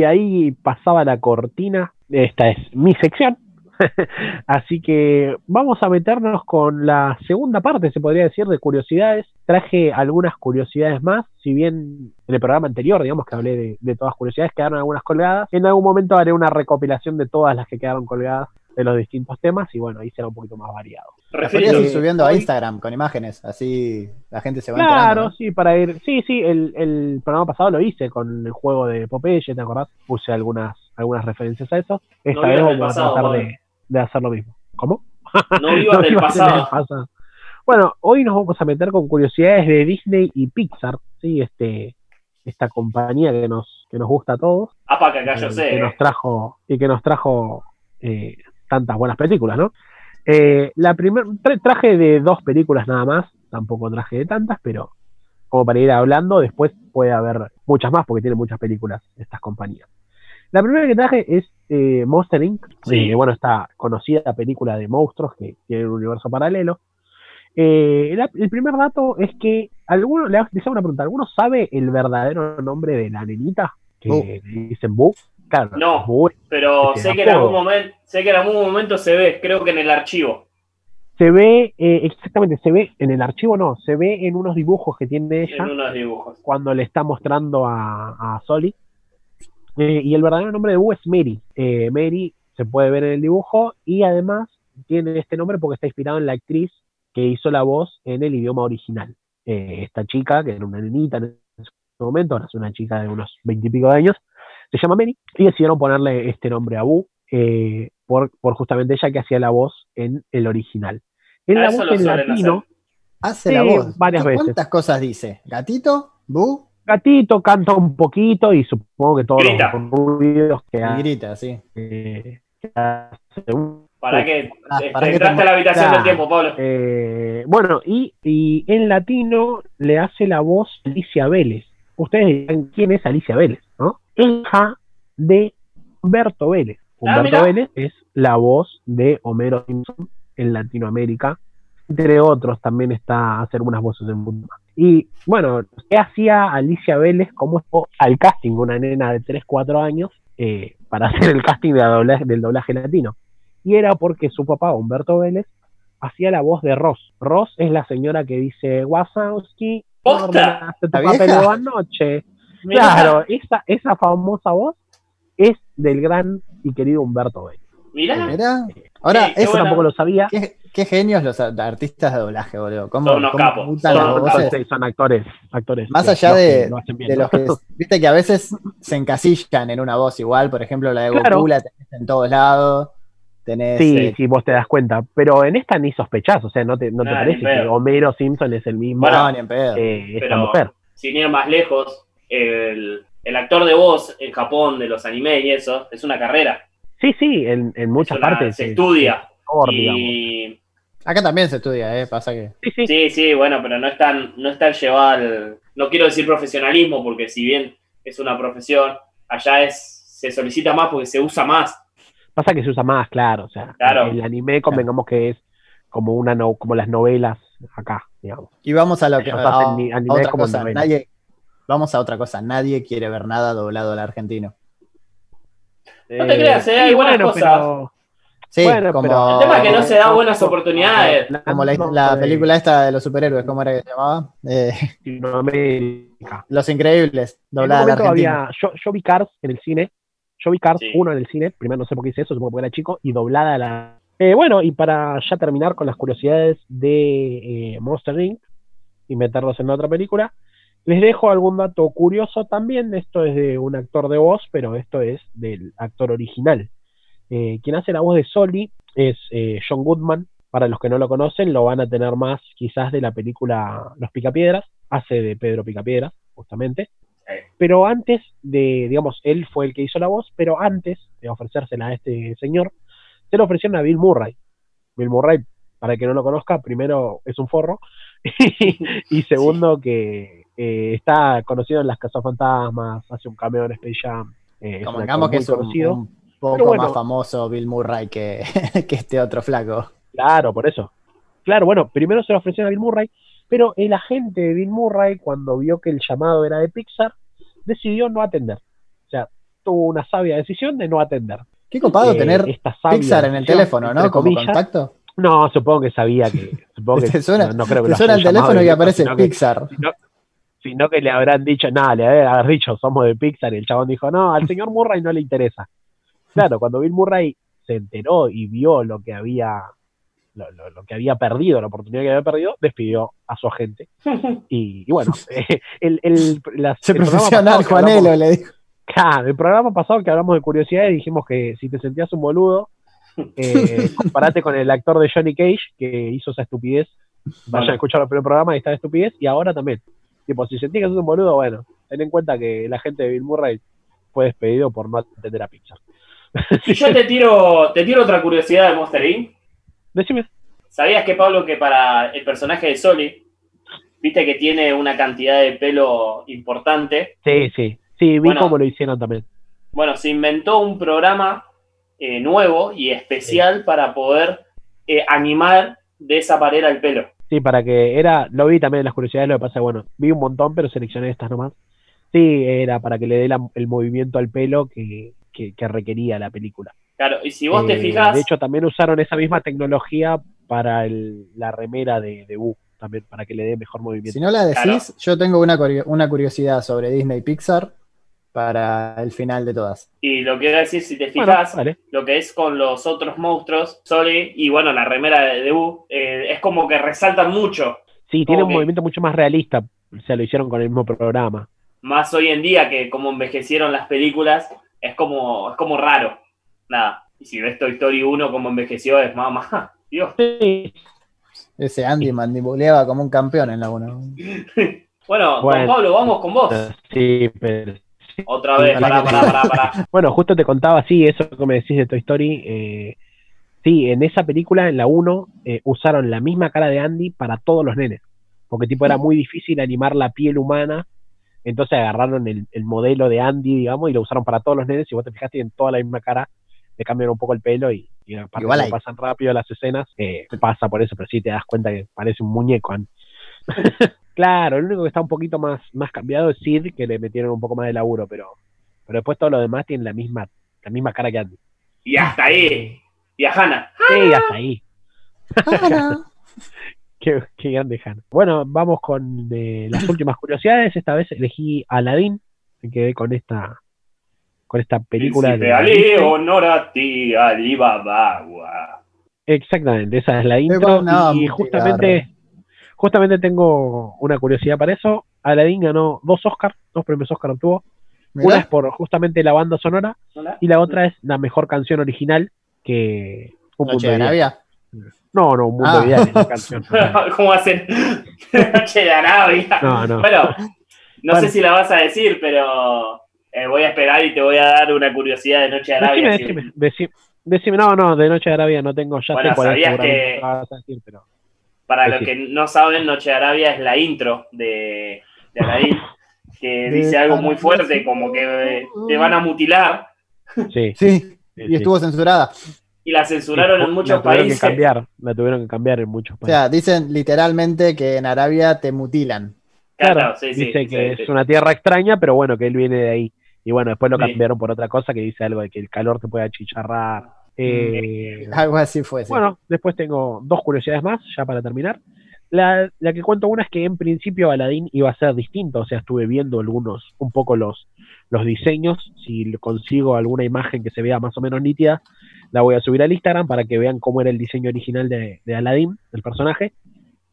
ahí pasaba la cortina. Esta es mi sección. Así que vamos a meternos con la segunda parte, se podría decir, de curiosidades. Traje algunas curiosidades más, si bien en el programa anterior, digamos que hablé de, de todas curiosidades, quedaron algunas colgadas. En algún momento haré una recopilación de todas las que quedaron colgadas de los distintos temas y bueno, ahí será un poquito más variado. Podrías ir subiendo a Instagram con imágenes, así la gente se va Claro, enterando. ¿no? sí, para ir. Sí, sí, el, el programa pasado lo hice con el juego de Popeye, ¿te acordás? Puse algunas, algunas referencias a eso. Esta No vez vamos pasado, a tratar de, de hacer lo mismo. ¿Cómo? No vivas No del pasado. pasado. Bueno, hoy nos vamos a meter con curiosidades de Disney y Pixar, sí, este, esta compañía que nos, que nos gusta a todos. Ah, para que acá yo eh, sé. que nos trajo y que nos trajo eh, tantas buenas películas, ¿no? Eh, la primer tra- traje de dos películas nada más, tampoco traje de tantas, pero como para ir hablando, después puede haber muchas más porque tiene muchas películas estas compañías. La primera que traje es eh, Monster Inc. Sí. Eh, bueno, esta conocida película de monstruos que tiene un universo paralelo. Eh, el primer dato es que alguno le hago una pregunta, ¿alguno sabe el verdadero nombre de la nenita? Que le dicen Boo. Claro, No. Pero sé que, en algún momento, sé que en algún momento se ve, creo que en el archivo. se ve, eh, exactamente, se ve en el archivo, no, se ve en unos dibujos que tiene ella En unos dibujos. cuando le está mostrando a, a Soli. Eh, y el verdadero nombre de Boo es Mary. Eh, Mary se puede ver en el dibujo y además tiene este nombre porque está inspirado en la actriz que hizo la voz en el idioma original. Eh, esta chica, que era una nenita en ese momento, ahora es una chica de unos veintipico de años, se llama Mary y decidieron ponerle este nombre a Boo eh, por, por justamente ella que hacía la voz en el original. En la voz en latino, Hace Sí, la voz. varias ¿Qué- veces. ¿Cuántas cosas dice? ¿Gatito? ¿Bu? gatito canta un poquito y supongo que todos Grita. los ruidos que hace, grita, sí. que hace un- Para que Ah, te- para te que te entraste a la habitación del tiempo, Pablo. eh, bueno, y, y en latino le hace la voz Alicia Vélez. Ustedes dirán quién es Alicia Vélez, ¿no? Hija de Humberto Vélez. Ah, Humberto. Vélez es la voz de Homero Simpson en Latinoamérica. Entre otros, también está a hacer unas voces en mundo. Y bueno, ¿qué hacía Alicia Vélez? ¿Cómo fue al casting? Una nena de 3, 4 años eh, para hacer el casting de doblaje- del doblaje latino. Y era porque su papá, Humberto Vélez, hacía la voz de Ross. Ross es la señora que dice, Wazowski, ¿no ¿Posta? ¿La papel anoche. Claro, esa, esa famosa voz es del gran y querido Humberto Vélez. Mirá, Mirá. Ahora, Sí, eso tampoco lo sabía. Qué, qué genios los a- artistas de doblaje, boludo. ¿Cómo, Son unos cómo capos, son las unos voces Sí, son actores, actores. Más allá de, lo hacen bien, de ¿no? los que. Viste que a veces se encasillan en una voz igual. Por ejemplo, la de Goku Claro. la tenés en todos lados. Tenés. Sí, eh, sí, vos te das cuenta. Pero en esta ni sospechás, o sea, no te, no te parece que. Homero Simpson es el mismo Bueno, no, ni en pedo. eh, esta pero- mujer. sin ir más lejos, el, el actor de voz en Japón de los animes y eso, es una carrera. Sí, sí, en, en muchas Es una- partes. se es- estudia. es. Y Acá también se estudia, ¿eh? Pasa que. Sí, sí, sí, sí, bueno, pero no es tan, no es tan llevado al, no quiero decir profesionalismo, porque si bien es una profesión, allá es, se solicita más porque se usa más. Pasa que se usa más, claro. O sea, Claro. el anime convengamos que es como una no, como las novelas acá, digamos. Y vamos a lo que. Ellos a- hacen ni- a anime otra como cosa. novela. Nadie, vamos a otra cosa. Nadie quiere ver nada doblado al argentino. No te creas, eh, hay buenas bueno, cosas. pero- Sí, Bueno, como, pero- El tema es que no se da buenas oportunidades. como la, película esta de los superhéroes, ¿cómo era que se llamaba? Eh, los Increíbles, En doblada argentino. había, yo, yo vi Cars en el cine, yo vi Cars Sí. 1 en el cine, primero no sé por qué hice eso, supongo porque era chico, y doblada a la... Eh, bueno, y para ya terminar con las curiosidades de eh, Monster Inc. y meterlos en la otra película, les dejo algún dato curioso también, esto es de un actor de voz, pero esto es del actor original. Eh, quien hace la voz de Soli es eh, John Goodman, para los que no lo conocen, lo van a tener más quizás de la película Los Picapiedras, hace de Pedro Picapiedras, justamente. Pero antes de, digamos, él fue el que hizo la voz, pero antes de ofrecérsela a este señor, se lo ofrecieron a Bill Murray. Bill Murray, para el que no lo conozca, primero es un forro, y segundo que eh, está conocido en las Cazafantasmas, hace un cameo en Space Jam. eh, es Convengamos actor que es un, conocido. un poco bueno. más famoso Bill Murray que, que este otro flaco. Claro, por eso. Claro, bueno, primero se lo ofrecieron a Bill Murray, pero el agente de Bill Murray, cuando vio que el llamado era de Pixar, decidió no atender. O sea, tuvo una sabia decisión de no atender. Qué copado Eh, tener esta Pixar en el teléfono, ¿no? Como comillas. contacto. No, supongo que sabía que. Supongo que Te suena, no, no creo que te suena el teléfono y aparece que- Pixar. sino, sino que le habrán dicho, nada, le habrán dicho, somos de Pixar, y el chabón dijo, no, al señor Murray no le interesa. Claro, cuando Bill Murray se enteró y vio lo que había, lo, lo- lo que había perdido, la oportunidad que había perdido, despidió a su agente. Y, y bueno, el, el, las- Se el profesional, Juanelo, le dijo. Claro, el programa pasado que hablamos de curiosidades dijimos que si te sentías un boludo, eh, comparate con el actor de Johnny Cage que hizo esa estupidez. Vayan a escuchar el primer programa y esta estupidez, y ahora también. Tipo, si sentís que sos un boludo, bueno, ten en cuenta que la gente de Bill Murray fue despedido por no atender a Pixar. Y yo te tiro, te tiro otra curiosidad de Monster Inc. Decime. ¿Sabías que, Pablo, que para el personaje de Soli, viste que tiene una cantidad de pelo importante? Sí, sí. Sí, vi Bueno. cómo lo hicieron también. Bueno, se inventó un programa eh, nuevo y especial para poder eh, animar de esa manera el pelo. Sí, para que era, lo vi también en las curiosidades, lo que pasa, bueno, vi un montón, pero seleccioné estas nomás. Sí, era para que le dé la- el movimiento al pelo que, que- que requería la película. Claro, y si vos te Eh, fijas, De hecho, también usaron esa misma tecnología para el- la remera de, de Boo, también, para que le dé mejor movimiento. Si no la decís, yo tengo una, curio- una curiosidad sobre Disney Pixar para el final de todas. y lo que voy a decir, si te Bueno, fijas, vale. lo que es con los otros monstruos, Soli y bueno, la remera de, de Boo, eh, es como que resaltan mucho. Sí, tiene un movimiento mucho más realista. O sea, lo hicieron con el mismo programa. Más hoy en día que como envejecieron las películas, es como, es como raro. Nada. Y si ves Toy Story 1 como envejeció, es mamá. Dios. Sí, Ese Andy mandibuleaba como un campeón en la 1. Bueno, Bueno. don Pablo, vamos con vos. sí, pero Otra vez, pará, pará, pará, pará. Bueno, justo te contaba, sí, eso que me decís de Toy Story. eh, sí, en esa película, en la 1, eh, usaron la misma cara de Andy para todos los nenes. Porque tipo era muy difícil animar la piel humana. Entonces agarraron el, el modelo de Andy, digamos, y lo usaron para todos los nenes. Y vos te fijaste, tienen toda la misma cara. Le cambian un poco el pelo y, y aparte Igual como hay- pasan rápido las escenas, eh, pasa por eso, pero sí te das cuenta que parece un muñeco. Claro, el único que está un poquito más, más cambiado es Sid, que le metieron un poco más de laburo, pero, pero después todos los demás tienen la misma, la misma cara que Andy. Y hasta ahí. Y a Hannah. Sí, hasta ahí. Qué, qué grande Hannah. Bueno, vamos con eh, las últimas curiosidades. Esta vez elegí Aladdin. Me quedé con esta con esta película Príncipe de Ali, honor a ti, Alibaba. Exactamente, esa es la intro. Y justamente, justamente tengo una curiosidad para eso. Aladdin ganó dos Oscars, dos premios Oscar obtuvo. Mirá. Una es por justamente la banda sonora ¿Hola? y la otra es la mejor canción original que Un Noche Mundo de. Arabia. No, no, un mundo Ah. ideal es la canción. ¿Cómo hacen? Noche de Arabia. No, no. Bueno, no Bueno. sé si la vas a decir, pero eh, voy a esperar y te voy a dar una curiosidad de Noche de Arabia. Decime, decime, decime, decime, no, no, de Noche de Arabia no tengo, ya Bueno, sé cuál es ¿sabías seguramente que- la vas a decir, pero Para Sí, los que no saben, Noche de Arabia es la intro de, de Aladdin, que dice algo muy fuerte, como que eh, te van a mutilar, sí. Sí, y estuvo censurada. y la censuraron en muchos la tuvieron países. que cambiar, la tuvieron que cambiar en muchos O países. sea, dicen literalmente que en Arabia te mutilan. Claro, sí, sí, dice sí, que sí. es una tierra extraña, pero bueno, que él viene de ahí. Y bueno, después lo Sí. cambiaron por otra cosa que dice algo de que el calor te puede achicharrar. Eh, Algo así fue. sí. Bueno, después tengo dos curiosidades más, ya para terminar. La, la que cuento una es que en principio Aladdin iba a ser distinto, o sea, estuve viendo algunos, un poco los, los diseños, si consigo alguna imagen que se vea más o menos nítida, la voy a subir al Instagram para que vean cómo era el diseño original de, de Aladdin, del personaje,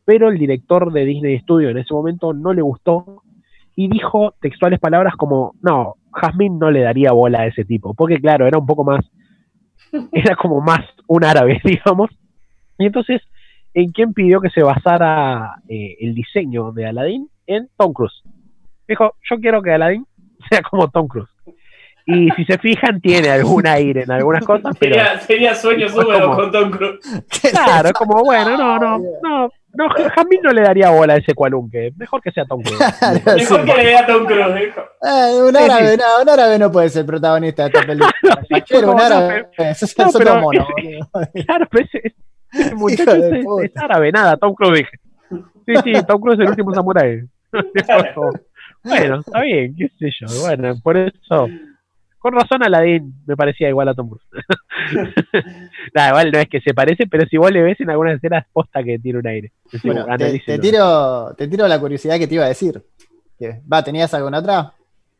pero el director de Disney Studio en ese momento no le gustó y dijo textuales palabras como, no, Jasmine no le daría bola a ese tipo, porque claro, era un poco más, era como más un árabe, digamos, y entonces, ¿en quién pidió que se basara eh, el diseño de Aladdin? En Tom Cruise. Dijo, yo quiero que Aladdin sea como Tom Cruise. Y si se fijan, tiene algún aire en algunas cosas, pero Sería, sería sueño como- con Tom Cruise. claro, es como, bueno, no, no, no, no, Jamil no le daría bola a ese cualunque. Mejor que sea Tom Cruise. Mejor sí. que le dé a Tom Cruise, dijo. Eh, un, árabe, sí. No, un árabe no puede ser protagonista de esta película. fue un no, árabe. Es no, otro mono. Claro, pero ese, ese Hijo muchacho de es, es árabe, nada, Tom Cruise dije. Sí, sí, Tom Cruise es el último samurái. bueno, está bien, qué sé yo. Bueno, por eso, con razón Aladdin me parecía igual a Tom Cruise. Nada, igual no es que se parece, pero si vos le ves en algunas escenas, posta que tiene un aire. Bueno, te, tiro, te tiro la curiosidad que te iba a decir. Va, ¿tenías alguna otra?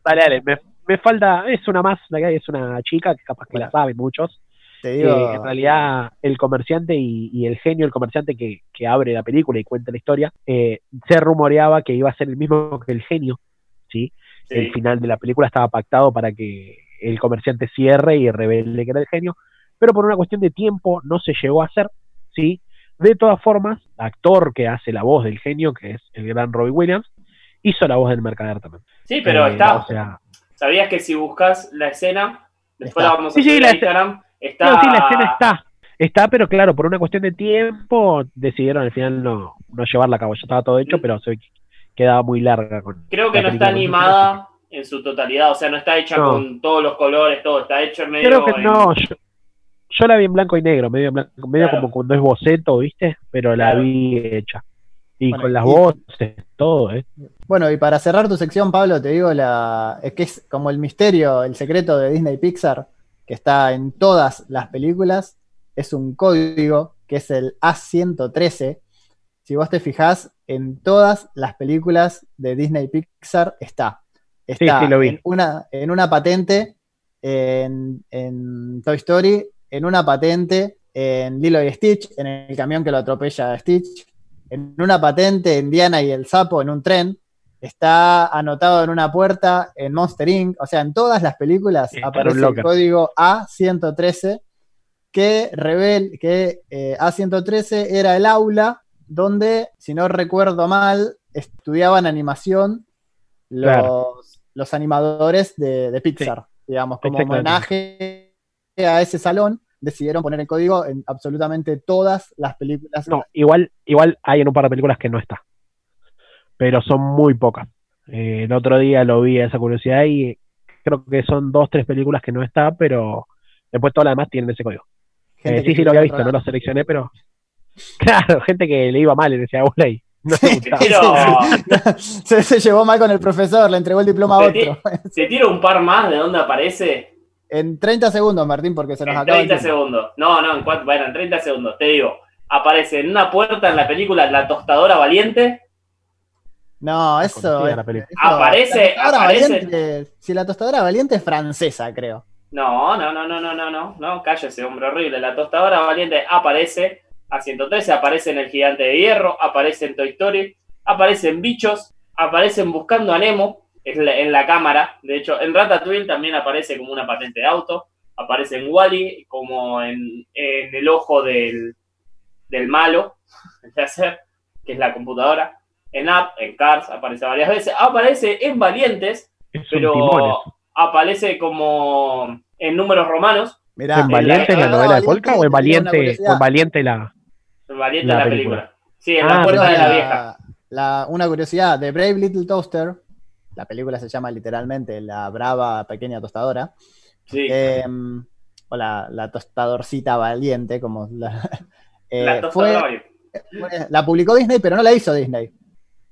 Dale, dale, me, me falta, es una más, la que hay es una chica que capaz que la saben muchos, Te que digo. en realidad el comerciante y, y el genio, el comerciante que, que abre la película y cuenta la historia, eh, se rumoreaba que iba a ser el mismo que el genio, ¿sí? Sí. El final de la película estaba pactado para que el comerciante cierre y revele que era el genio, pero por una cuestión de tiempo no se llegó a hacer, ¿sí? De todas formas, el actor que hace la voz del genio, que es el gran Robbie Williams, hizo la voz del mercader también. Sí, pero Eh, está. O sea, ¿Sabías que si buscas la escena, después Está. la vamos a Sí, sí, la Instagram, está. No, sí, la escena está. Está, pero claro, por una cuestión de tiempo decidieron al final no, no llevarla a cabo. Ya estaba todo hecho, Mm. pero se quedaba muy larga. Con Creo que no está animada en su totalidad, o sea, no está hecha No. con todos los colores, todo, está hecho en medio. Creo que en- no, yo, yo la vi en blanco y negro, medio, blanco- medio Claro. como cuando es boceto, ¿viste? Pero la Claro. vi hecha. Y Bueno, con las y- voces, todo, ¿eh? Bueno, y para cerrar tu sección, Pablo, te digo la. Es que es como el misterio, el secreto de Disney Pixar, que está en todas las películas. Es un código que es el A113. Si vos te fijás, en todas las películas de Disney Pixar está. Está sí, lo vi. En, una, en una patente en, en Toy Story, en una patente en Lilo y Stitch, en el camión que lo atropella a Stitch, en una patente en Diana y el sapo en un tren, está anotado en una puerta en Monster Inc. O sea, en todas las películas Sí, aparece el código A113 que revela que eh, A113 era el aula donde, si no recuerdo mal, estudiaban animación los, Claro. Los animadores de, de Pixar. Digamos, como homenaje a ese salón, decidieron poner el código en absolutamente todas las películas. No, igual, igual hay en un par de películas que no está. Pero son muy pocas. Eh, el otro día lo vi a esa curiosidad y creo que son dos, tres películas que no está, pero después todas las demás tienen ese código. Eh, sí, sí, lo había visto, no lo seleccioné, pero. Claro, gente que le iba mal y decía, hola. No se, se llevó mal con el profesor, le entregó el diploma a otro. se tira un par más de dónde aparece en 30 segundos, Martín, porque se nos en acaba el 30 tiempo. segundos. No, no, en cuatro, bueno, en 30 segundos. Te digo, aparece en una puerta en la película La Tostadora Valiente. No, eso. conocida es- la película. eso- Aparece- la tostadora aparece- valiente- si la tostadora valiente es francesa, creo. No, no, no, no, no, no, no, no, cállese, hombre horrible. La tostadora valiente aparece a 113, aparece en El Gigante de Hierro, aparece en Toy Story, aparece en Bichos, aparece en Buscando a Nemo, en la, en la cámara. De hecho, en Ratatouille también aparece como una patente de auto, aparece en Wally como en, en el ojo del, del malo, de hacer, que es la computadora. En Up, en Cars, aparece varias veces. Aparece en Valientes, pero aparece como en números romanos. ¿En Valiente la- la, novela de Polka o en Valiente, curiosidad. o en Valiente la. Valiente La la, película. película. Sí, en Ah, la puerta de la la- vieja. la- una curiosidad, de Brave Little Toaster, la película se llama literalmente La Brava Pequeña Tostadora, Sí. eh, o la, la tostadorcita valiente, como la, eh, la fue, fue- la publicó Disney, pero no la hizo Disney.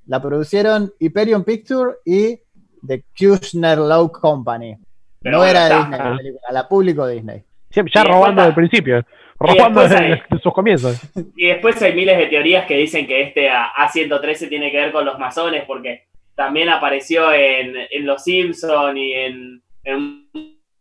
La producieron Hyperion Picture y The Kushner Law Company. Pero no era está. Disney la película, la publicó Disney. Siempre, ya robando está- del principio. Robando desde, hay- desde sus comienzos. Y después hay miles de teorías que dicen que este A- A113 tiene que ver con los masones, porque también apareció en, en Los Simpson y en, en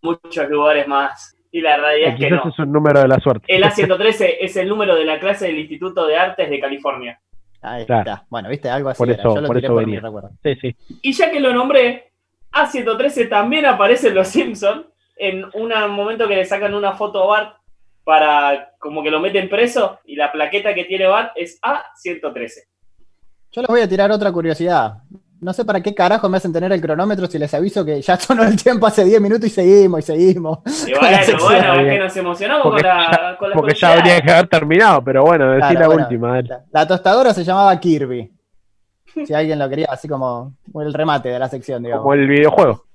muchos lugares más. Y la realidad es que no. es un número de la suerte. El A113 es el número de la clase del Instituto de Artes de California. Ahí Claro. está. Bueno, viste, algo así. Por era. eso- Yo lo por tiré eso por venía. mi recuerdo. Sí, sí. Y ya que lo nombré, A113 también aparece en Los Simpson en un momento que le sacan una foto a Bart para como que lo meten preso y la plaqueta que tiene Bart es A113. Yo les voy a tirar otra curiosidad. No sé para qué carajo me hacen tener el cronómetro si les aviso que ya sonó el tiempo hace 10 minutos y seguimos y seguimos. Y la bueno, bueno, es que nos emocionamos Porque con la, con las Porque ya habría que haber terminado, pero bueno, decí Claro, la bueno, última. La, la tostadora se llamaba Kirby. Si alguien lo quería, así como el remate de la sección, digamos. Como el videojuego.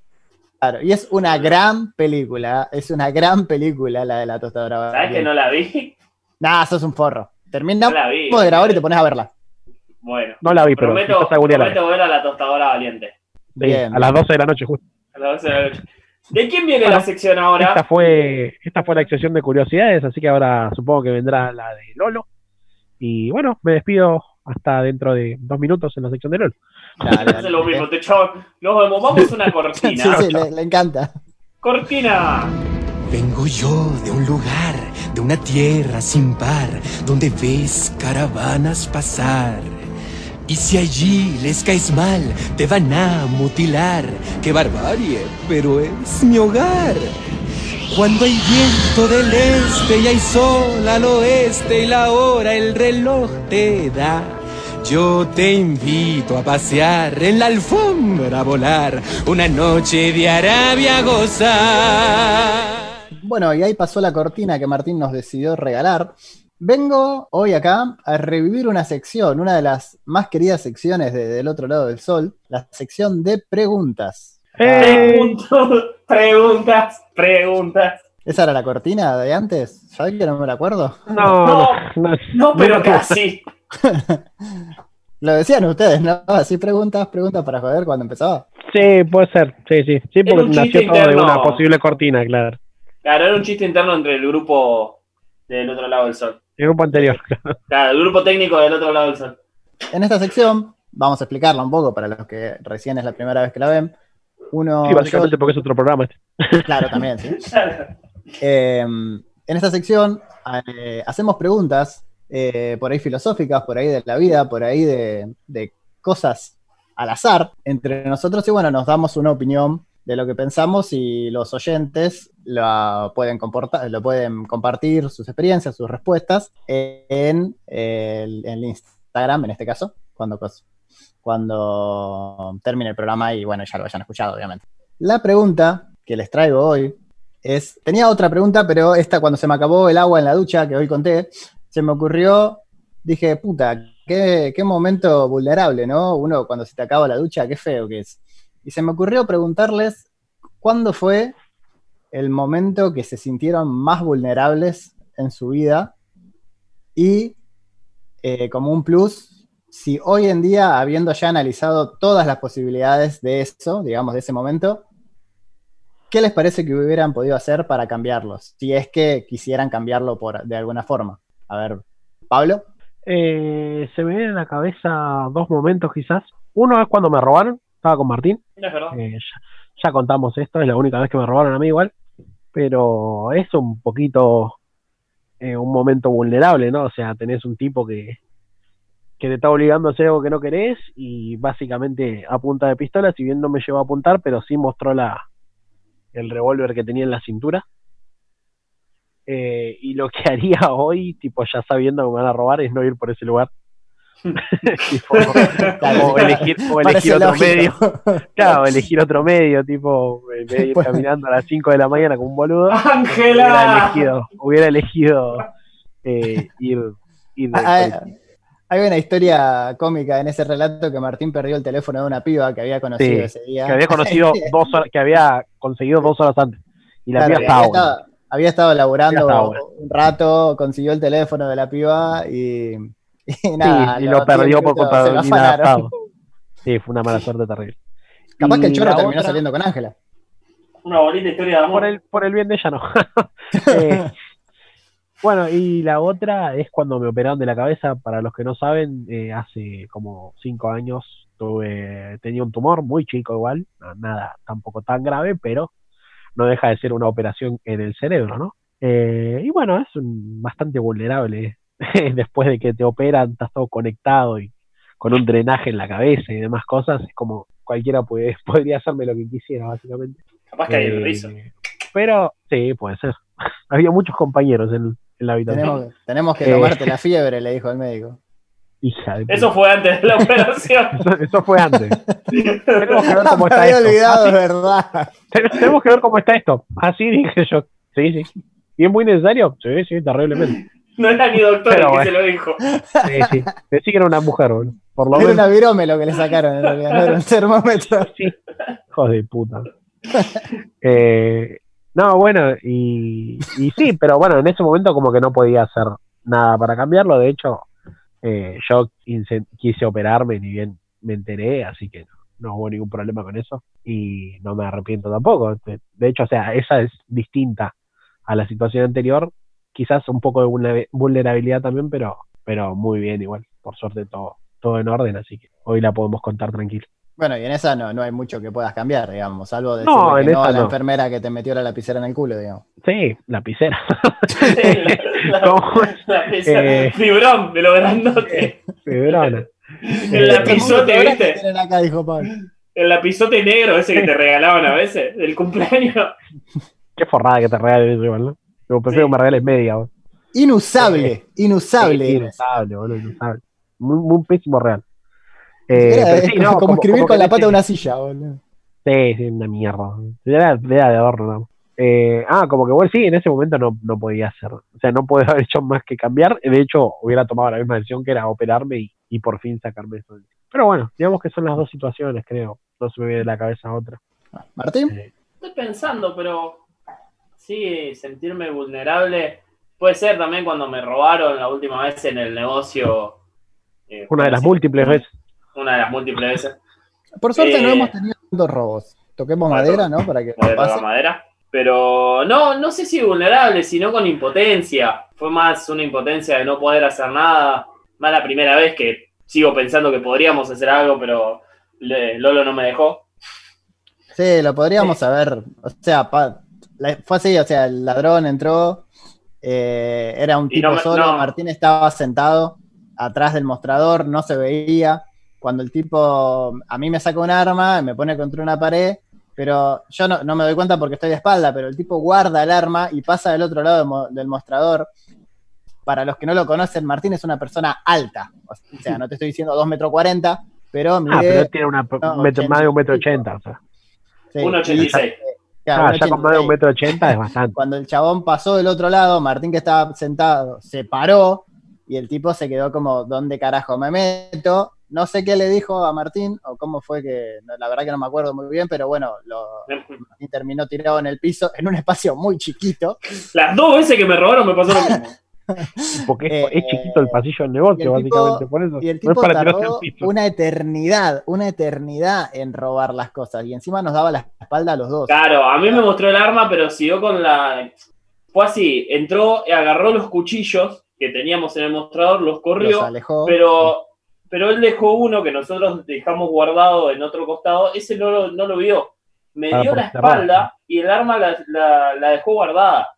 Claro, y es una gran película, es una gran película la de la tostadora. ¿Sabes que no la vi? Nah, sos un forro. Terminamos No la vi. de grabar y te pones a verla. Bueno, No la vi, pero prometo, prometo ver a la tostadora valiente. Bien. A las 12 de la noche, justo. A las 12 de la noche. ¿De quién viene Bueno, la sección ahora? Esta fue, esta fue la sección de curiosidades, así que ahora supongo que vendrá la de Lolo. Y bueno, me despido hasta dentro de dos minutos en la sección de Lolo. Dale, Hace lo mismo, te Nos vemos, vamos a una Sí, cortina. sí, le, le encanta. Cortina. Vengo yo de un lugar, de una tierra sin par, donde ves caravanas pasar. Y si allí les caes mal, te van a mutilar. ¡Qué barbarie! Pero es mi hogar. Cuando hay viento del este y hay sol al oeste y la hora el reloj te da. Yo te invito a pasear en la alfombra a volar, una noche de Arabia a gozar. Bueno, y ahí pasó la cortina que Martín nos decidió regalar. Vengo hoy acá a revivir una sección, una de las más queridas secciones de Del otro lado del sol, la sección de preguntas. Pregunto- preguntas, preguntas. ¿Esa era la cortina de antes? ¿Sabés que no me la acuerdo? No, no, no, No, pero casi. Lo decían ustedes, ¿no? Así preguntas, preguntas para joder cuando empezaba. Sí, puede ser. Sí, sí. Sí, Era porque un nació todo de una posible cortina, claro. Claro, era un chiste interno entre el grupo del otro lado del sol. El grupo anterior. Claro, el grupo técnico del otro lado del sol. En esta sección, vamos a explicarla un poco para los que recién es la primera vez que la ven. Uno, Sí, básicamente porque es otro programa. este. claro, también, sí. Claro. Eh, en esta sección eh, hacemos preguntas eh, por ahí filosóficas, por ahí de la vida, por ahí de, cosas al azar entre nosotros y bueno, nos damos una opinión de lo que pensamos y los oyentes lo pueden, compartir sus experiencias, sus respuestas en el, en el Instagram, en este caso, cuando, cuando termine el programa y bueno, ya lo hayan escuchado, obviamente. La pregunta que les traigo hoy es, tenía otra pregunta, pero esta cuando se me acabó el agua en la ducha, que hoy conté, se me ocurrió, dije, puta, qué, momento vulnerable, ¿no? Uno cuando se te acaba la ducha, qué feo que es. Y se me ocurrió preguntarles, ¿cuándo fue el momento que se sintieron más vulnerables en su vida? Y eh, como un plus, si hoy en día, habiendo ya analizado todas las posibilidades de eso, digamos, de ese momento, ¿qué les parece que hubieran podido hacer para cambiarlos? Si es que quisieran cambiarlo por, de alguna forma. A ver, Pablo. Eh, se me vienen a la cabeza dos momentos quizás. Uno es cuando me robaron, estaba con Martín. No es verdad. Eh, ya, ya contamos esto, es la única vez que me robaron a mí igual. Pero es un poquito eh, un momento vulnerable, ¿no? O sea, tenés un tipo que, que te está obligando a hacer algo que no querés y básicamente a punta de pistola, si bien no me llevó a apuntar, pero sí mostró la el revólver que tenía en la cintura. Eh, y lo que haría hoy, tipo ya sabiendo que me van a robar, es no ir por ese lugar. Tipo, o elegir, o elegir otro lógico. medio. Claro, elegir otro medio, tipo, en vez de ir caminando a las 5 de la mañana como un boludo, hubiera ¡Ángela! elegido, hubiera elegido eh, ir, ir de Ah, colectivo. Hay una historia cómica en ese relato que Martín perdió el teléfono de una piba que había conocido Sí, ese día. que había conocido dos horas, que había conseguido dos horas antes. Y la Claro, piba estaba había, estado, laburando Había estado buena. un rato, consiguió el teléfono de la piba y, y nada. Sí, y lo perdió 10 por culpa de un. Sí, fue una mala suerte terrible. Capaz que el chorro terminó otra- saliendo con Ángela. Una bonita historia de amor. por el, por el bien de ella no. Eh, bueno, y la otra es cuando me operaron de la cabeza, para los que no saben, eh, hace como cinco años tuve, tenía un tumor muy chico igual, nada tampoco tan grave, pero no deja de ser una operación en el cerebro, ¿no? Eh, y bueno, es un- bastante vulnerable. Después de que te operan, estás todo conectado y con un drenaje en la cabeza y demás cosas, es como cualquiera puede, podría hacerme lo que quisiera, básicamente. Capaz que hay Eh, risa. Pero sí, puede ser. Había muchos compañeros en, en la habitación. Tenemos, tenemos que Eh. tomarte la fiebre, le dijo el médico. Hija de puta. Eso fue antes de la operación. Eso, eso fue antes. tenemos que ver cómo Me está había esto. olvidado, es verdad. tenemos que ver cómo está esto. Así dije yo. Sí, sí. ¿Y es muy necesario? Sí, sí, terriblemente. No era ni doctor Pero el que bueno. se lo dijo. Sí, sí. Decí que era una mujer, boludo. Por lo Era menos. una virome lo que le sacaron en realidad, no era un termómetro. Sí. Hijos de puta. Eh, no, bueno, y, y sí, pero bueno, en ese momento como que no podía hacer nada para cambiarlo. De hecho, eh, yo quise, operarme, ni bien me enteré, así que no, hubo ningún problema con eso. Y no me arrepiento tampoco. De, de hecho, o sea, esa es distinta a la situación anterior. Quizás un poco de vulne- vulnerabilidad también, pero, pero muy bien igual. Por suerte todo, todo en orden, así que hoy la podemos contar tranquilo. Bueno, y en esa no, no hay mucho que puedas cambiar, digamos, salvo decirle No, en que no a la no. enfermera que te metió la lapicera en el culo, digamos. Sí, lapicera. la, la, la Eh. Fibrón de lo grandote. Fibrona. El Eh, lapizote, ¿viste? que tienen acá, dijo Pablo. El lapizote negro ese que te regalaban a veces, del cumpleaños. Qué forrada que te regales eso igual, ¿no? Yo prefiero Sí. que me regales media, boludo. Inusable, inusable. Sí, inusable, boludo, inusable. Muy, muy pésimo real. Eh, Era, pero es sí, como, no, como escribir como con la pata de una silla, boludo. Sí, sí, una mierda. Era, era de adorno, ¿no? Eh, ah, como que bueno, sí, en ese momento no, no podía hacer. O sea, no podía haber hecho más que cambiar. De hecho, hubiera tomado la misma decisión que era operarme y, y por fin sacarme eso. Pero bueno, digamos que son las dos situaciones, creo. No se me viene de la cabeza otra. Martín, Eh, Estoy pensando, pero sí, sentirme vulnerable. Puede ser también cuando me robaron la última vez en el negocio. eh, una de las múltiples veces. Una de las múltiples veces. por suerte no Eh. hemos tenido tantos robos. Toquemos Bueno, madera, ¿no? Para que no pase. madera. Pero no, no sé si vulnerable, sino con impotencia. Fue más una impotencia de no poder hacer nada. Más la primera vez que sigo pensando que podríamos hacer algo, pero Lolo no me dejó. Sí, lo podríamos saber. O sea, pa- la- fue así, o sea, el ladrón entró, eh, era un tipo no solo, no. Martín estaba sentado atrás del mostrador, no se veía. Cuando el tipo a mí me saca un arma, me pone contra una pared, pero yo no, no me doy cuenta porque estoy de espalda, pero el tipo guarda el arma y pasa del otro lado del mo- del mostrador. Para los que no lo conocen, Martín es una persona alta. O sea, no te estoy diciendo 2 metros 40, pero Ah, pero él tiene una, no, metro- más de un metro 80. ochenta. O sea. sí, 1,86. claro, Ah, ya con más de 1,86. un metro ochenta es bastante. Cuando el chabón pasó del otro lado, Martín que estaba sentado se paró y el tipo se quedó como, ¿dónde carajo me meto? No sé qué le dijo a Martín o cómo fue que, no, la verdad que no me acuerdo muy bien, pero bueno, lo, Martín terminó tirado en el piso en un espacio muy chiquito. Las dos veces que me robaron me pasó lo mismo. Porque es, Eh, es chiquito el pasillo del negocio, tipo- básicamente. por eso. Y el no tipo es para tirarse tardó al piso. una eternidad, una eternidad en robar las cosas y encima nos daba la espalda a los dos. Claro, a mí me mostró el arma, pero siguió con la. Fue así: entró, agarró los cuchillos que teníamos en el mostrador, los Los corrió, alejó. pero, pero él dejó uno que nosotros dejamos guardado en otro costado, ese no lo, no lo vio. Me Ah, dio la espalda y el arma la, la- la dejó guardada.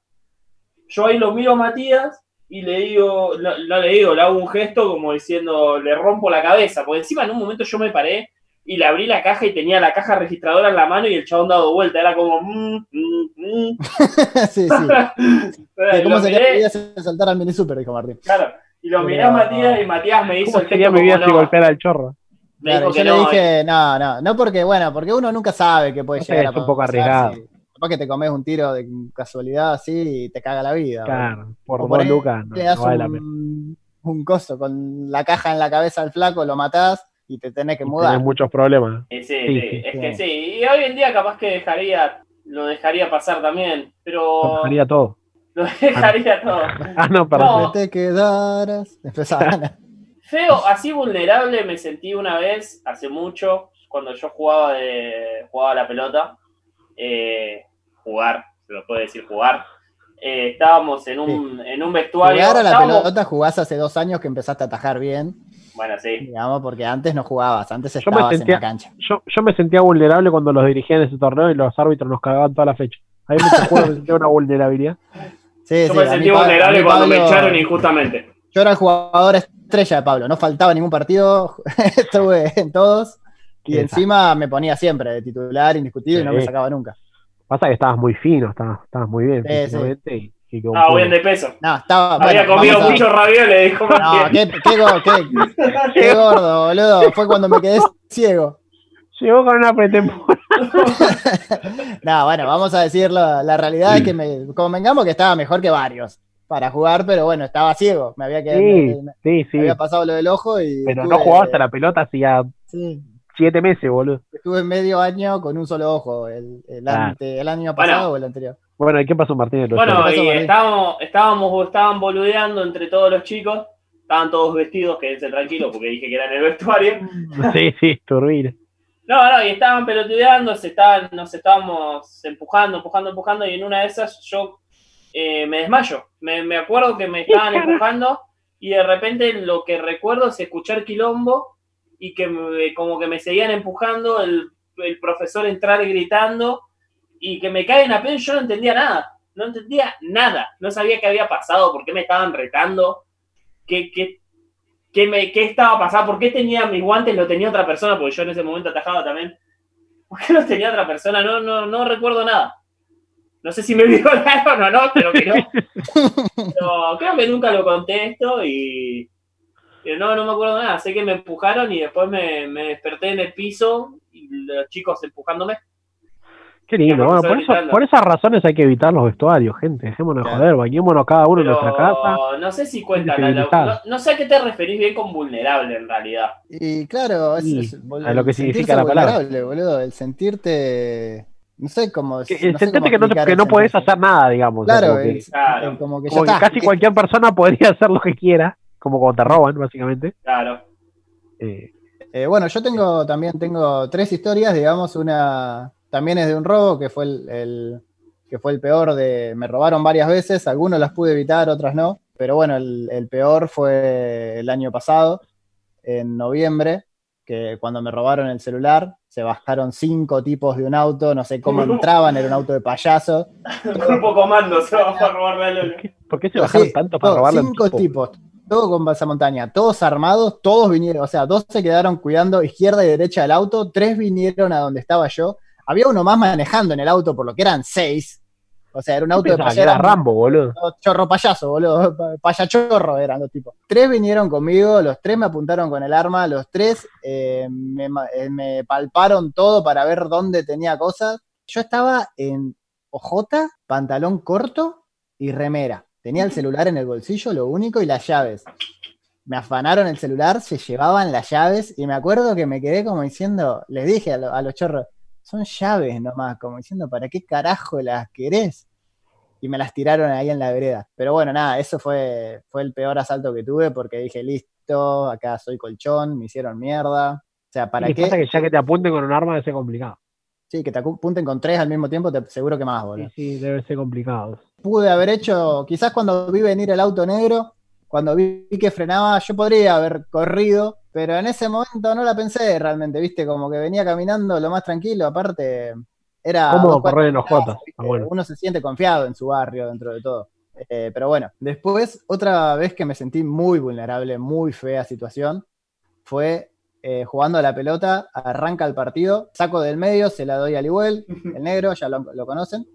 Yo ahí lo miro a Matías y le digo, no, no le digo, le hago un gesto como diciendo, le rompo la cabeza, porque encima en un momento yo me paré y le abrí la caja y tenía la caja registradora en la mano y el chabón dado vuelta, era como... mm, mm, mm. sí, sí. ¿Cómo sería saltar al mini super? Dijo Martín. claro, y lo miré a Matías y Matías me hizo ¿Cómo el sería mi vida si no. golpeara al chorro? Me Claro, dijo yo que le no, dije, no, no, no porque, bueno, porque uno nunca sabe qué puede No sé, llegar a es un poco arriesgado. si- Capaz que te comes un tiro de casualidad así y te caga la vida. Claro, por ahí lucas no, le das vale un, un coso con la caja en la cabeza al flaco, lo matás y te tenés que Y mudar. tenés muchos problemas. Sí, sí, Sí, sí, sí, es sí. que sí. Y hoy en día capaz que dejaría, lo dejaría pasar también, pero Haría todo. Lo dejaría todo. Ah, no, perdón. No. Que te quedaras. Empezaban. Feo, así vulnerable me sentí una vez, hace mucho, cuando yo jugaba de jugaba a la pelota. Eh, jugar, se lo puede decir jugar. Eh, estábamos en un, en un vestuario. Jugar a la estábamos- pelota jugás hace dos años que empezaste a atajar bien, Bueno, sí. digamos, porque antes no jugabas, antes me estabas sentía- en la cancha. Yo, yo me sentía vulnerable cuando los dirigía en ese torneo y los árbitros nos cagaban toda la fecha. Hay muchos juegos que sentía una vulnerabilidad. Sí, Yo sí, me sentí vulnerable cuando me echaron injustamente. Yo era el jugador estrella de Pablo, no faltaba ningún partido, estuve en todos y encima me ponía siempre de titular, indiscutible y no me Sí. sacaba nunca. Pasa que estabas muy fino, estabas, estabas muy bien Sí, sí. físicamente y, y con Ah, bien de peso. No, estaba. Había bueno, comido vamos a- mucho ravioles, dijo No, qué, qué qué- qué gordo, boludo. Fue cuando me quedé ciego. Llegó con una pretemporada. No, bueno, vamos a decirlo. La realidad es que me convengamos que estaba mejor que varios para jugar, pero bueno, estaba ciego. Me había quedado, Sí, me- me- sí, me sí. había pasado lo del ojo y. Pero estuve- no jugabas a la pelota hacía Sí, siete meses, boludo. estuve medio año con un solo ojo, el, el, Claro. ante- el año Bueno. pasado o el anterior. Bueno, ¿y qué pasó, Martín? Bueno, pasó, y María? estábamos, estábamos, estaban boludeando entre todos los chicos. Estaban todos vestidos, quédense tranquilos porque dije que era en el vestuario. sí, sí, turbina. No, no, y estaban pelotudeando, se estaban, nos estábamos empujando, empujando, empujando, y en una de esas yo eh, me desmayo. Me, me acuerdo que me estaban empujando y de repente lo que recuerdo es escuchar quilombo y que me- como que me seguían empujando, el, el profesor entrar gritando y que me caen a pedo yo no entendía nada. No entendía nada. No sabía qué había pasado, por qué me estaban retando, qué, qué, qué, me, qué estaba pasando, por qué tenía mis guantes, lo tenía otra persona, porque yo en ese momento atajaba también. ¿Por qué los tenía otra persona? No, no, no recuerdo nada. No sé si me violaron o no, pero que no. Creo que nunca lo contesto y. pero no, no me acuerdo nada. Sé que me empujaron y después me, me desperté en el piso y los chicos empujándome. Qué lindo. Bueno, por, eso- gritando. por esas razones hay que evitar los vestuarios, gente. Dejémonos de Claro. joder, bañémonos cada uno en nuestra casa. no sé si cuentan. a lo- no, no sé a qué te referís bien con vulnerable en realidad. Y claro, es, Y es a lo que significa la palabra. vulnerable, boludo. El sentirte. No sé cómo. Que, no el sentente cómo que no, que no podés hacer nada, digamos. o sea, Claro, como que, Claro. como que ya como que está. casi cualquier persona podría hacer lo que quiera, como cuando te roban, básicamente. Claro. Eh, Eh, bueno, yo tengo también tengo tres historias, digamos, una también es de un robo que fue el, el- que fue el peor de me robaron varias veces, algunos las pude evitar, otras no, pero bueno, el, el peor fue el año pasado, en noviembre, que cuando me robaron el celular, se bajaron cinco tipos de un auto, no sé cómo entraban, era un auto de payaso, Grupo comando se va a robar la luna. ¿Por qué se bajaron Sí, tanto para todo, robarle Cinco tipo? tipos, todo con pasamontaña, todos armados, todos vinieron, o sea, dos se quedaron cuidando izquierda y derecha del auto, tres vinieron a donde estaba yo. Había uno más manejando en el auto, por lo que eran seis. O sea, era un auto de que era payaso. Rambo, boludo. Chorro payaso, boludo. pa- Payachorro eran los tipos. Tres vinieron conmigo, los tres me apuntaron con el arma, los tres eh, me, eh, me palparon todo para ver dónde tenía cosas. Yo estaba en ojota, pantalón corto y remera. Tenía el celular en el bolsillo, lo único, y las llaves. Me afanaron el celular, se llevaban las llaves, y me acuerdo que me quedé como diciendo, les dije a, lo- a los chorros, son llaves nomás, como diciendo, ¿para qué carajo las querés? y me las tiraron ahí en la vereda. Pero bueno, nada, eso fue, fue el peor asalto que tuve porque dije, listo, acá soy colchón, me hicieron mierda. O sea, ¿para Y qué? pasa que ya que te apunten con un arma debe ser complicado. Sí, que te apunten con tres al mismo tiempo, te, seguro que más, Sí, boludo. sí, debe ser complicado. Pude haber hecho, quizás cuando vi venir el auto negro, cuando vi que frenaba, yo podría haber corrido, pero en ese momento no la pensé realmente, viste, como que venía caminando lo más tranquilo, aparte era... Cuadras correr en casa, ¿viste? está bueno. Uno se siente confiado en su barrio dentro de todo. Eh, pero bueno, después, otra vez que me sentí muy vulnerable, muy fea situación, fue eh, jugando a la pelota, arranca el partido, saco del medio, se la doy a Liwell, el negro, ya lo, lo conocen.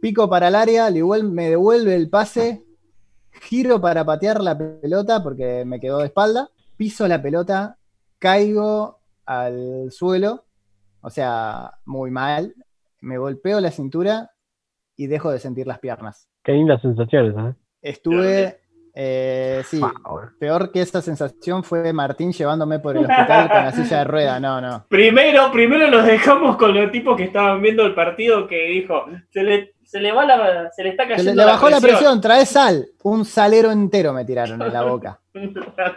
Pico para el área, Liwell me devuelve el pase, giro para patear la pelota porque me quedó de espalda, piso la pelota, caigo al suelo, o sea, muy mal, me golpeo la cintura y dejo de sentir las piernas. Qué lindas sensaciones, ¿eh? Estuve, eh, sí, peor que esa sensación fue Martín llevándome por el hospital con la silla de rueda, no, no. Primero, primero nos dejamos con los tipos que estaban viendo el partido que dijo, se le, se le va la, se le está Se cayendo le, le bajó la presión, trae sal, un salero entero me tiraron en la boca.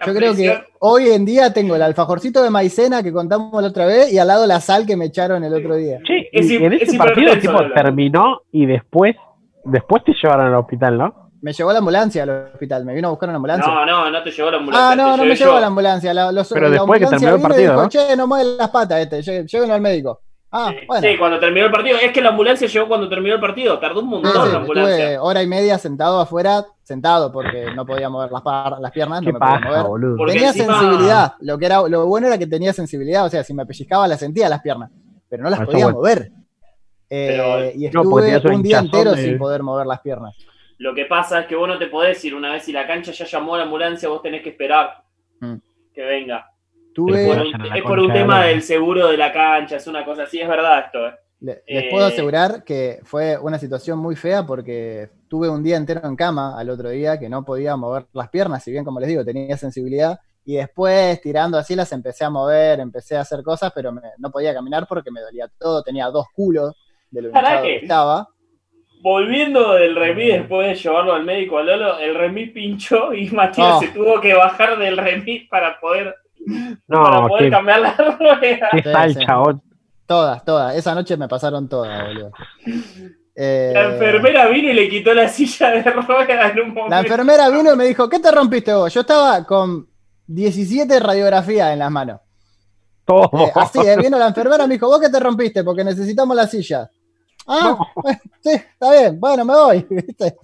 Yo creo que hoy en día tengo el alfajorcito de maicena que contamos la otra vez y al lado la sal que me echaron el otro día. Che, Es y hi- en es ese partido hipertenso, tipo terminó y después, después te llevaron al hospital, ¿no? Me llevó la ambulancia al hospital, me vino a buscar una ambulancia. No, no, no te llevó la ambulancia. ah, no, no me llevó yo. la ambulancia. La, los- Pero la después que ambulancia terminó el vino y partido, dijo, ¿no? Che, no mueve las patas este, llévenlo al médico. Ah, Sí, bueno. Sí, cuando terminó el partido. Es que la ambulancia llegó cuando terminó el partido. Tardó un Sí, montón sí, la ambulancia. estuve hora y media sentado afuera, sentado porque no podía mover las, par- las piernas, Qué no me podía paja, mover. boludo. Tenía encima- sensibilidad, lo que era lo bueno era que tenía sensibilidad, o sea, si me pellizcaba las sentía las piernas, pero no las Ah, podía bueno. mover. Eh, Pero- y estuve un un día entero de- sin poder mover las piernas. Lo que pasa es que vos no te podés ir una vez si la cancha ya llamó a la ambulancia, vos tenés que esperar Mm. que venga. Es Tuve, por un, es por tema del seguro de la cancha, es una cosa así, es verdad esto. eh. le- les eh, puedo asegurar que fue una situación muy fea porque tuve un día entero en cama al otro día que no podía mover las piernas, si bien como les digo tenía sensibilidad, y después tirando así las empecé a mover, empecé a hacer cosas, pero me- no podía caminar porque me dolía todo, tenía dos culos de lo que- que estaba. Volviendo del remis después de llevarlo al médico a Lolo, el remis pinchó y Matías Oh. se tuvo que bajar del remis para poder, No, para poder qué, cambiar la rueda. qué chabón. Todas, todas. Esa noche me pasaron todas, boludo. Eh, La enfermera vino y le quitó la silla de ruedas en un momento. la enfermera vino y me dijo, ¿qué te rompiste vos? Yo estaba con 17 radiografías en las manos. Todo. Eh, así, eh, vino la enfermera y me dijo, ¿vos qué te rompiste? Porque necesitamos la silla. Ah, sí, está bien, bueno, me voy. ¿viste?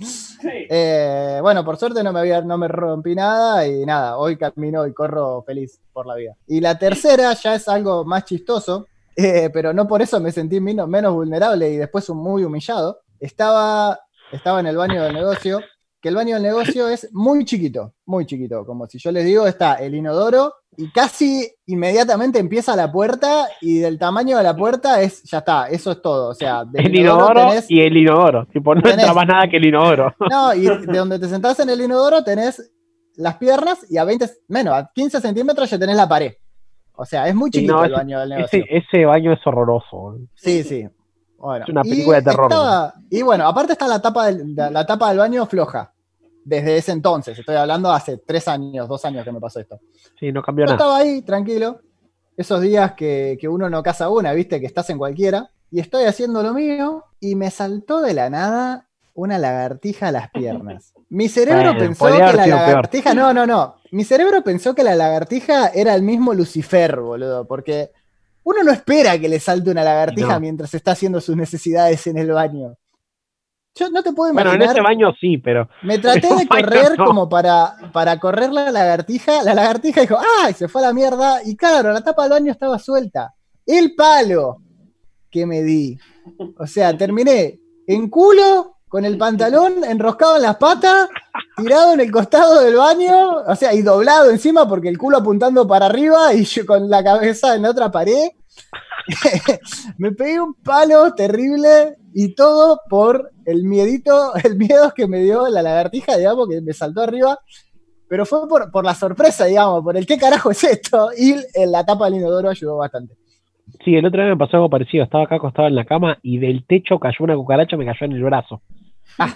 Eh, bueno, por suerte no me, había, no me rompí nada y nada, hoy camino y corro feliz por la vida. Y la tercera ya es algo más chistoso, eh, pero no por eso me sentí menos, menos vulnerable y después muy humillado. Estaba, estaba en el baño del negocio, que el baño del negocio es muy chiquito, muy chiquito. Como si yo les digo, está el inodoro y casi inmediatamente empieza la puerta y del tamaño de la puerta es, ya está, eso es todo. O sea, del El inodoro tenés- y el inodoro. Tipo, no tenés- entra más nada que el inodoro. no, y de donde te sentás en el inodoro tenés las piernas y a 20, menos, a 15 centímetros ya tenés la pared. O sea, es muy chiquito no, el baño del negocio. Ese, ese baño es horroroso. Sí, sí. Bueno, Es una película de terror, estaba- y bueno, aparte está la tapa, del, la, la tapa del baño floja. Desde ese entonces, estoy hablando hace tres años, dos años que me pasó esto. Sí, no cambió Yo nada. estaba ahí, tranquilo. Esos días que, que uno no caza una, viste, que estás en cualquiera. Y estoy haciendo lo mío y me saltó de la nada una lagartija a las piernas. Mi cerebro Bueno, pensó que la peor. lagartija. No, no, no. Mi cerebro pensó que la lagartija era el mismo Lucifer, boludo. Porque uno no espera que le salte una lagartija No. mientras está haciendo sus necesidades en el baño. Yo no te puedo Bueno, imaginar. en ese baño sí, pero Me traté de bueno, correr no. como para, para correr la lagartija. La lagartija dijo, ¡ay! Se fue a la mierda. Y claro, la tapa del baño estaba suelta. El palo que me di. O sea, terminé en culo, con el pantalón enroscado en las patas, tirado en el costado del baño, o sea, y doblado encima porque el culo apuntando para arriba y yo con la cabeza en otra pared. me pegué un palo terrible y todo por el miedito, el miedo que me dio la lagartija, digamos, que me saltó arriba. Pero fue por, por la sorpresa, digamos, por el qué carajo es esto. Y la tapa del inodoro ayudó bastante. sí, el otro día me pasó algo parecido. Estaba acá acostado en la cama y del techo cayó una cucaracha, me cayó en el brazo.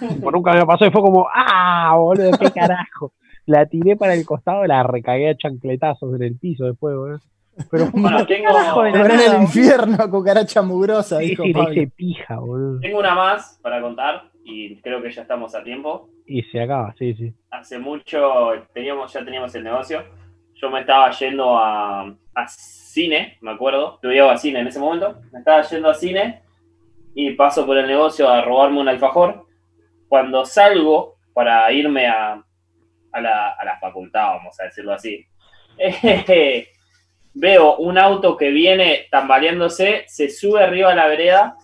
Tipo, nunca me pasó y fue como, ¡ah, boludo, qué carajo! La tiré para el costado y la recagué a chancletazos en el piso después, boludo. Pero Bueno, como, ¿qué tengo- en el infierno, cucaracha mugrosa, Sí, dijo sí, le Pablo. hice pija, boludo. Tengo una más para contar y creo que ya estamos a tiempo. Y se acaba, sí, sí. hace mucho teníamos, ya teníamos el negocio. Yo me estaba yendo a, a cine, me acuerdo. Estudiaba cine en ese momento. Me estaba yendo a cine y paso por el negocio a robarme un alfajor. Cuando salgo para irme a, a, la, a la facultad, vamos a decirlo así, veo un auto que viene tambaleándose, se sube arriba a la vereda,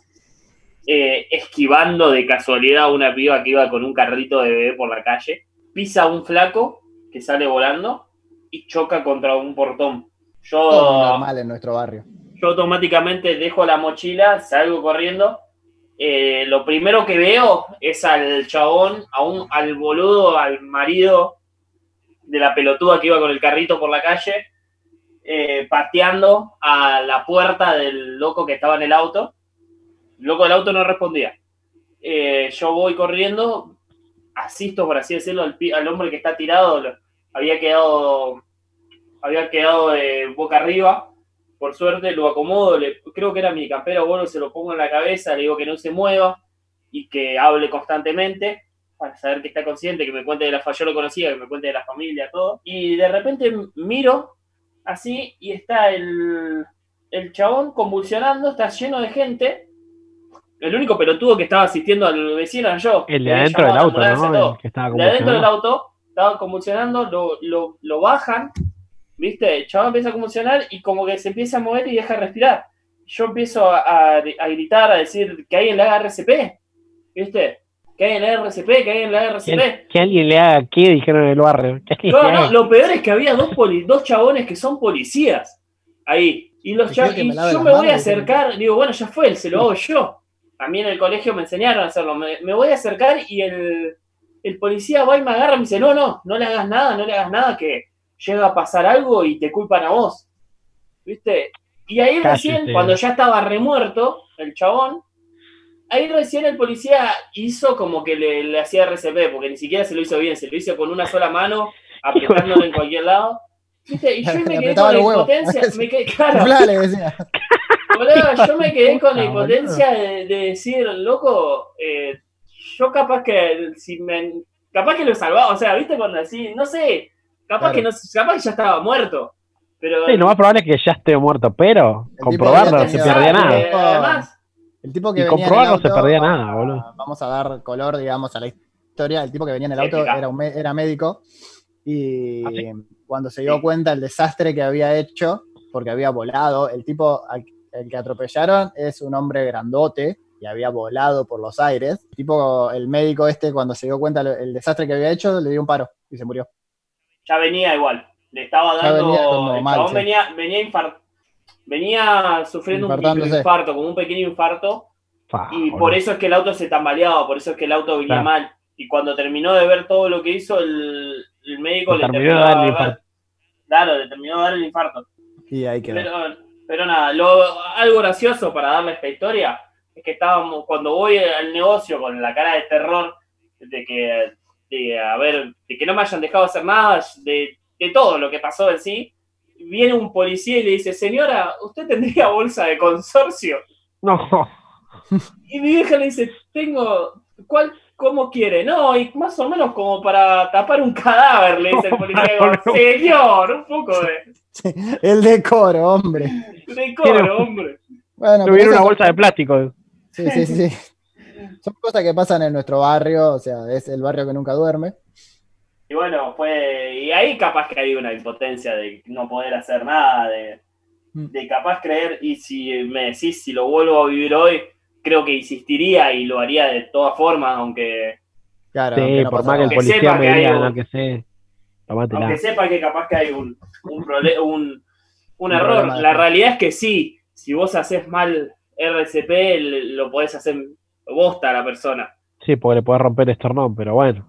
eh, esquivando de casualidad una piba que iba con un carrito de bebé por la calle, pisa a un flaco que sale volando y choca contra un portón. Todo Yo, normal en nuestro barrio. yo automáticamente dejo la mochila, salgo corriendo. Eh, lo primero que veo es al chabón, a un, al boludo, al marido de la pelotuda que iba con el carrito por la calle, eh, pateando a la puerta del loco que estaba en el auto. El loco del auto no respondía. Eh, yo voy corriendo, asisto, por así decirlo, al, al hombre que está tirado. había quedado, había quedado de boca arriba. Por suerte lo acomodo, creo que era mi campera bueno, se lo pongo en la cabeza, le digo que no se mueva y que hable constantemente para saber que está consciente, que me cuente de la familia, yo lo conocía, que me cuente de la familia, todo. Y de repente miro así y está el, el chabón convulsionando, está lleno de gente. El único pelotudo que estaba asistiendo al vecino era yo. El de adentro del auto, ¿no? El que estaba De adentro del auto, estaba convulsionando, lo, lo, lo bajan, ¿viste? El chaval empieza a convulsionar y como que se empieza a mover y deja de respirar. Yo empiezo a, a- a gritar, a decir que alguien le haga RCP, ¿viste? Que alguien le haga RCP, que alguien le haga RCP. Que, que alguien le haga qué, dijeron en el barrio. No, no, lo peor es que había dos, poli- dos chabones que son policías ahí. Y, los ¿Te crees cha- que y me lave yo me voy a acercar, digo, bueno, ya fue, se lo hago yo. A mí en el colegio me enseñaron a hacerlo. Me, me voy a acercar y el, el policía va y me agarra y me dice, no, no, no le hagas nada, no le hagas nada, que llega a pasar algo y te culpan a vos. ¿Viste? Y ahí recién, cuando ya estaba remuerto el chabón, ahí recién el policía hizo como que le, le hacía RCP, porque ni siquiera se lo hizo bien, se lo hizo con una sola mano, apretándolo en cualquier lado. ¿Viste? Y yo me quedé con la impotencia, me quedé, claro, yo me quedé con la impotencia de, de decir, loco, eh, yo capaz que si me capaz que lo salvaba, o sea, viste cuando así, no sé, capaz Claro. que no capaz que ya estaba muerto. Pero Sí, lo más probable es que ya esté muerto, pero comprobarlo no se Ah, nada. eh, además, El tipo que Y venía en el no se auto, perdía vamos nada, a- boludo. Vamos a dar color, digamos, a la historia. El tipo que venía en el auto era, un me- era médico y ¿Ah, sí? cuando se dio Sí. cuenta el desastre que había hecho, porque había volado, el tipo al el que atropellaron es un hombre grandote y había volado por los aires. El tipo, el médico este, cuando se dio cuenta el desastre que había hecho, le dio un paro y se murió. ya venía igual. Le estaba Ya dando. venía como el mal, sí. venía, venía, infar- venía sufriendo un infarto, como un pequeño infarto. Fa, Y por eso es que el auto se tambaleaba, por eso es que el auto venía Claro. mal. Y cuando terminó de ver todo lo que hizo, el, el médico Le le terminó de dar el infarto. Claro, le terminó de dar el infarto. Y ahí quedó. Pero, pero nada, lo, algo gracioso para darle esta historia es que estábamos, cuando voy al negocio con la cara de terror, de que, de, a ver, de que no me hayan dejado hacer nada, de, de todo lo que pasó en sí, viene un policía y le dice, señora, ¿usted tendría bolsa de consorcio? No, Y mi vieja le dice, tengo, ¿cuál, cómo quiere? No, y más o menos como para tapar un cadáver, le dice el policía. Digo, No. Señor, un poco de, El decoro, hombre. de coro, hombre. Bueno, tuvieron una bolsa de plástico. Sí, sí, sí. Son cosas que pasan en nuestro barrio, o sea, es el barrio que nunca duerme. Y bueno, fue. Y ahí capaz que hay una impotencia de no poder hacer nada, de, Mm. de capaz creer. Y si me decís si lo vuelvo a vivir hoy, creo que insistiría y lo haría de todas formas, aunque, Claro, Sí, aunque no por más que el. Aunque policía sepa me que hay diga, un- no que sé, aunque sepa que capaz que hay un, un, prole- un, un Un error. problema La realidad es que sí, si vos haces mal RCP, lo podés hacer bosta a la persona. Sí, porque le puede romper el esternón, pero bueno,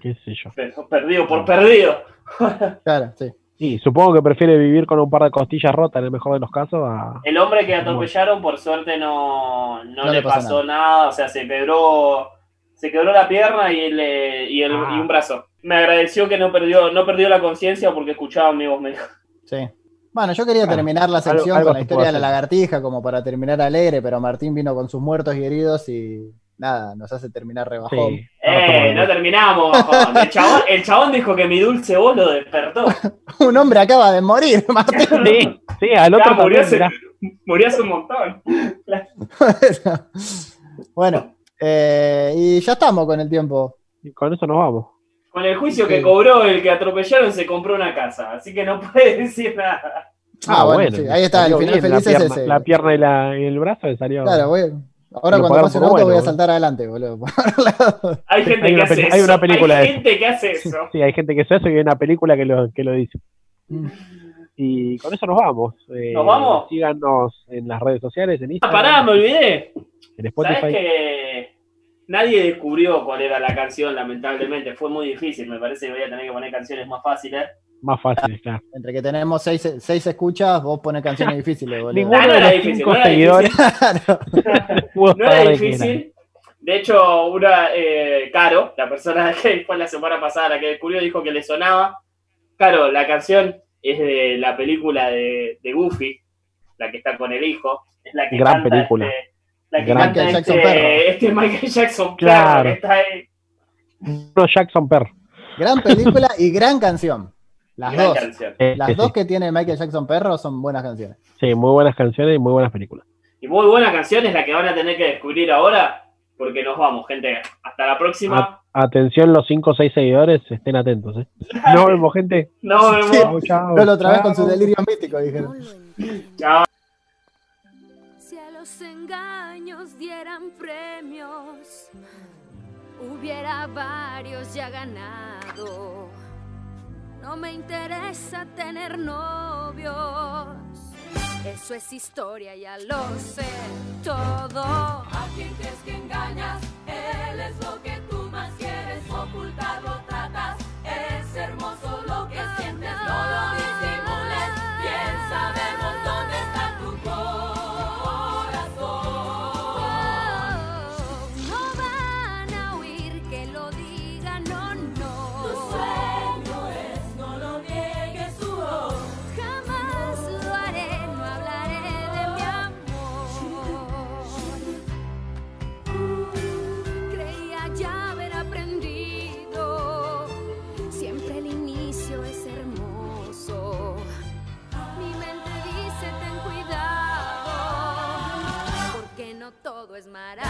qué sé yo. Pero perdido por perdido. Claro, sí. Sí, supongo que prefiere vivir con un par de costillas rotas en el mejor de los casos a... El hombre que atropellaron, por suerte, no, no, No le le pasó pasó nada. O sea, se quebró, se quebró la pierna y, el, eh, y, el- Ah. y un brazo. Me agradeció que no perdió, no perdió la conciencia porque escuchaba mi voz. Me dijo. Sí. Bueno, yo quería terminar la sección algo con la historia de la lagartija, como para terminar alegre, pero Martín vino con sus muertos y heridos y nada, nos hace terminar rebajón. Sí. Eh, no terminamos, bajón. El chabón, el chabón dijo que mi dulce voz lo despertó. Un hombre acaba de morir, Martín. Sí, sí, al otro Ya, murió, también, hace, mirá. murió hace un montón. bueno, eh, y ya estamos con el tiempo. Y con eso nos vamos. Con el juicio que cobró el que atropellaron se compró una casa, así que no puede decir nada. Ah, bueno, sí, ahí está, el final bien, feliz la es pierna, ese. La pierna y, la, y el brazo le salió. Claro, voy, ahora cuando pase un poco auto voy a bueno, saltar adelante, boludo. Hay gente Hay que hace eso. hay una película Hay de gente que hace eso. Sí, hay gente que hace eso y hay una película que lo, que lo dice. Y con eso nos vamos. Eh, ¿Nos vamos? Síganos en las redes sociales, en Ah, Instagram, pará, me olvidé. en ¿Sabes Spotify. que nadie descubrió cuál era la canción, lamentablemente? Fue muy difícil, me parece que voy a tener que poner canciones más fáciles. Más fácil, claro. Entre que tenemos seis, seis escuchas, vos pones canciones difíciles, boludo. Ninguno no de era los difícil, cinco no era seguidores Claro. pudo No era saber de quién difícil. De hecho, una eh, Caro, la persona que fue la semana pasada la que descubrió, dijo que le sonaba. Caro, la canción es de la película de, de Goofy, la que está con el hijo. Es la que Gran canta película. este- la que Gran canta Michael Jackson este, perro. este Michael Jackson Claro. perro, que está ahí. Jackson Perr. Gran película y gran canción. Las Gran dos. canción. Eh, Las sí, dos que tiene Michael Jackson Perro son buenas canciones. sí, muy buenas canciones y muy buenas películas. Y muy buena canción es la que van a tener que descubrir ahora, porque nos vamos, gente. Hasta la próxima. Atención, los cinco o seis seguidores, estén atentos. ¿eh? Nos vemos, gente. Nos vemos. Chau, chau, No otra vez con su delirio místico, dijeron. Lo. Chao. Si a los engaños dieran premios, hubiera varios ya ganado. No me interesa tener novios. Eso es historia, ya lo sé todo. ¿A quién crees que engañas? Él es lo que tú más quieres, ocultarlo es maravilloso.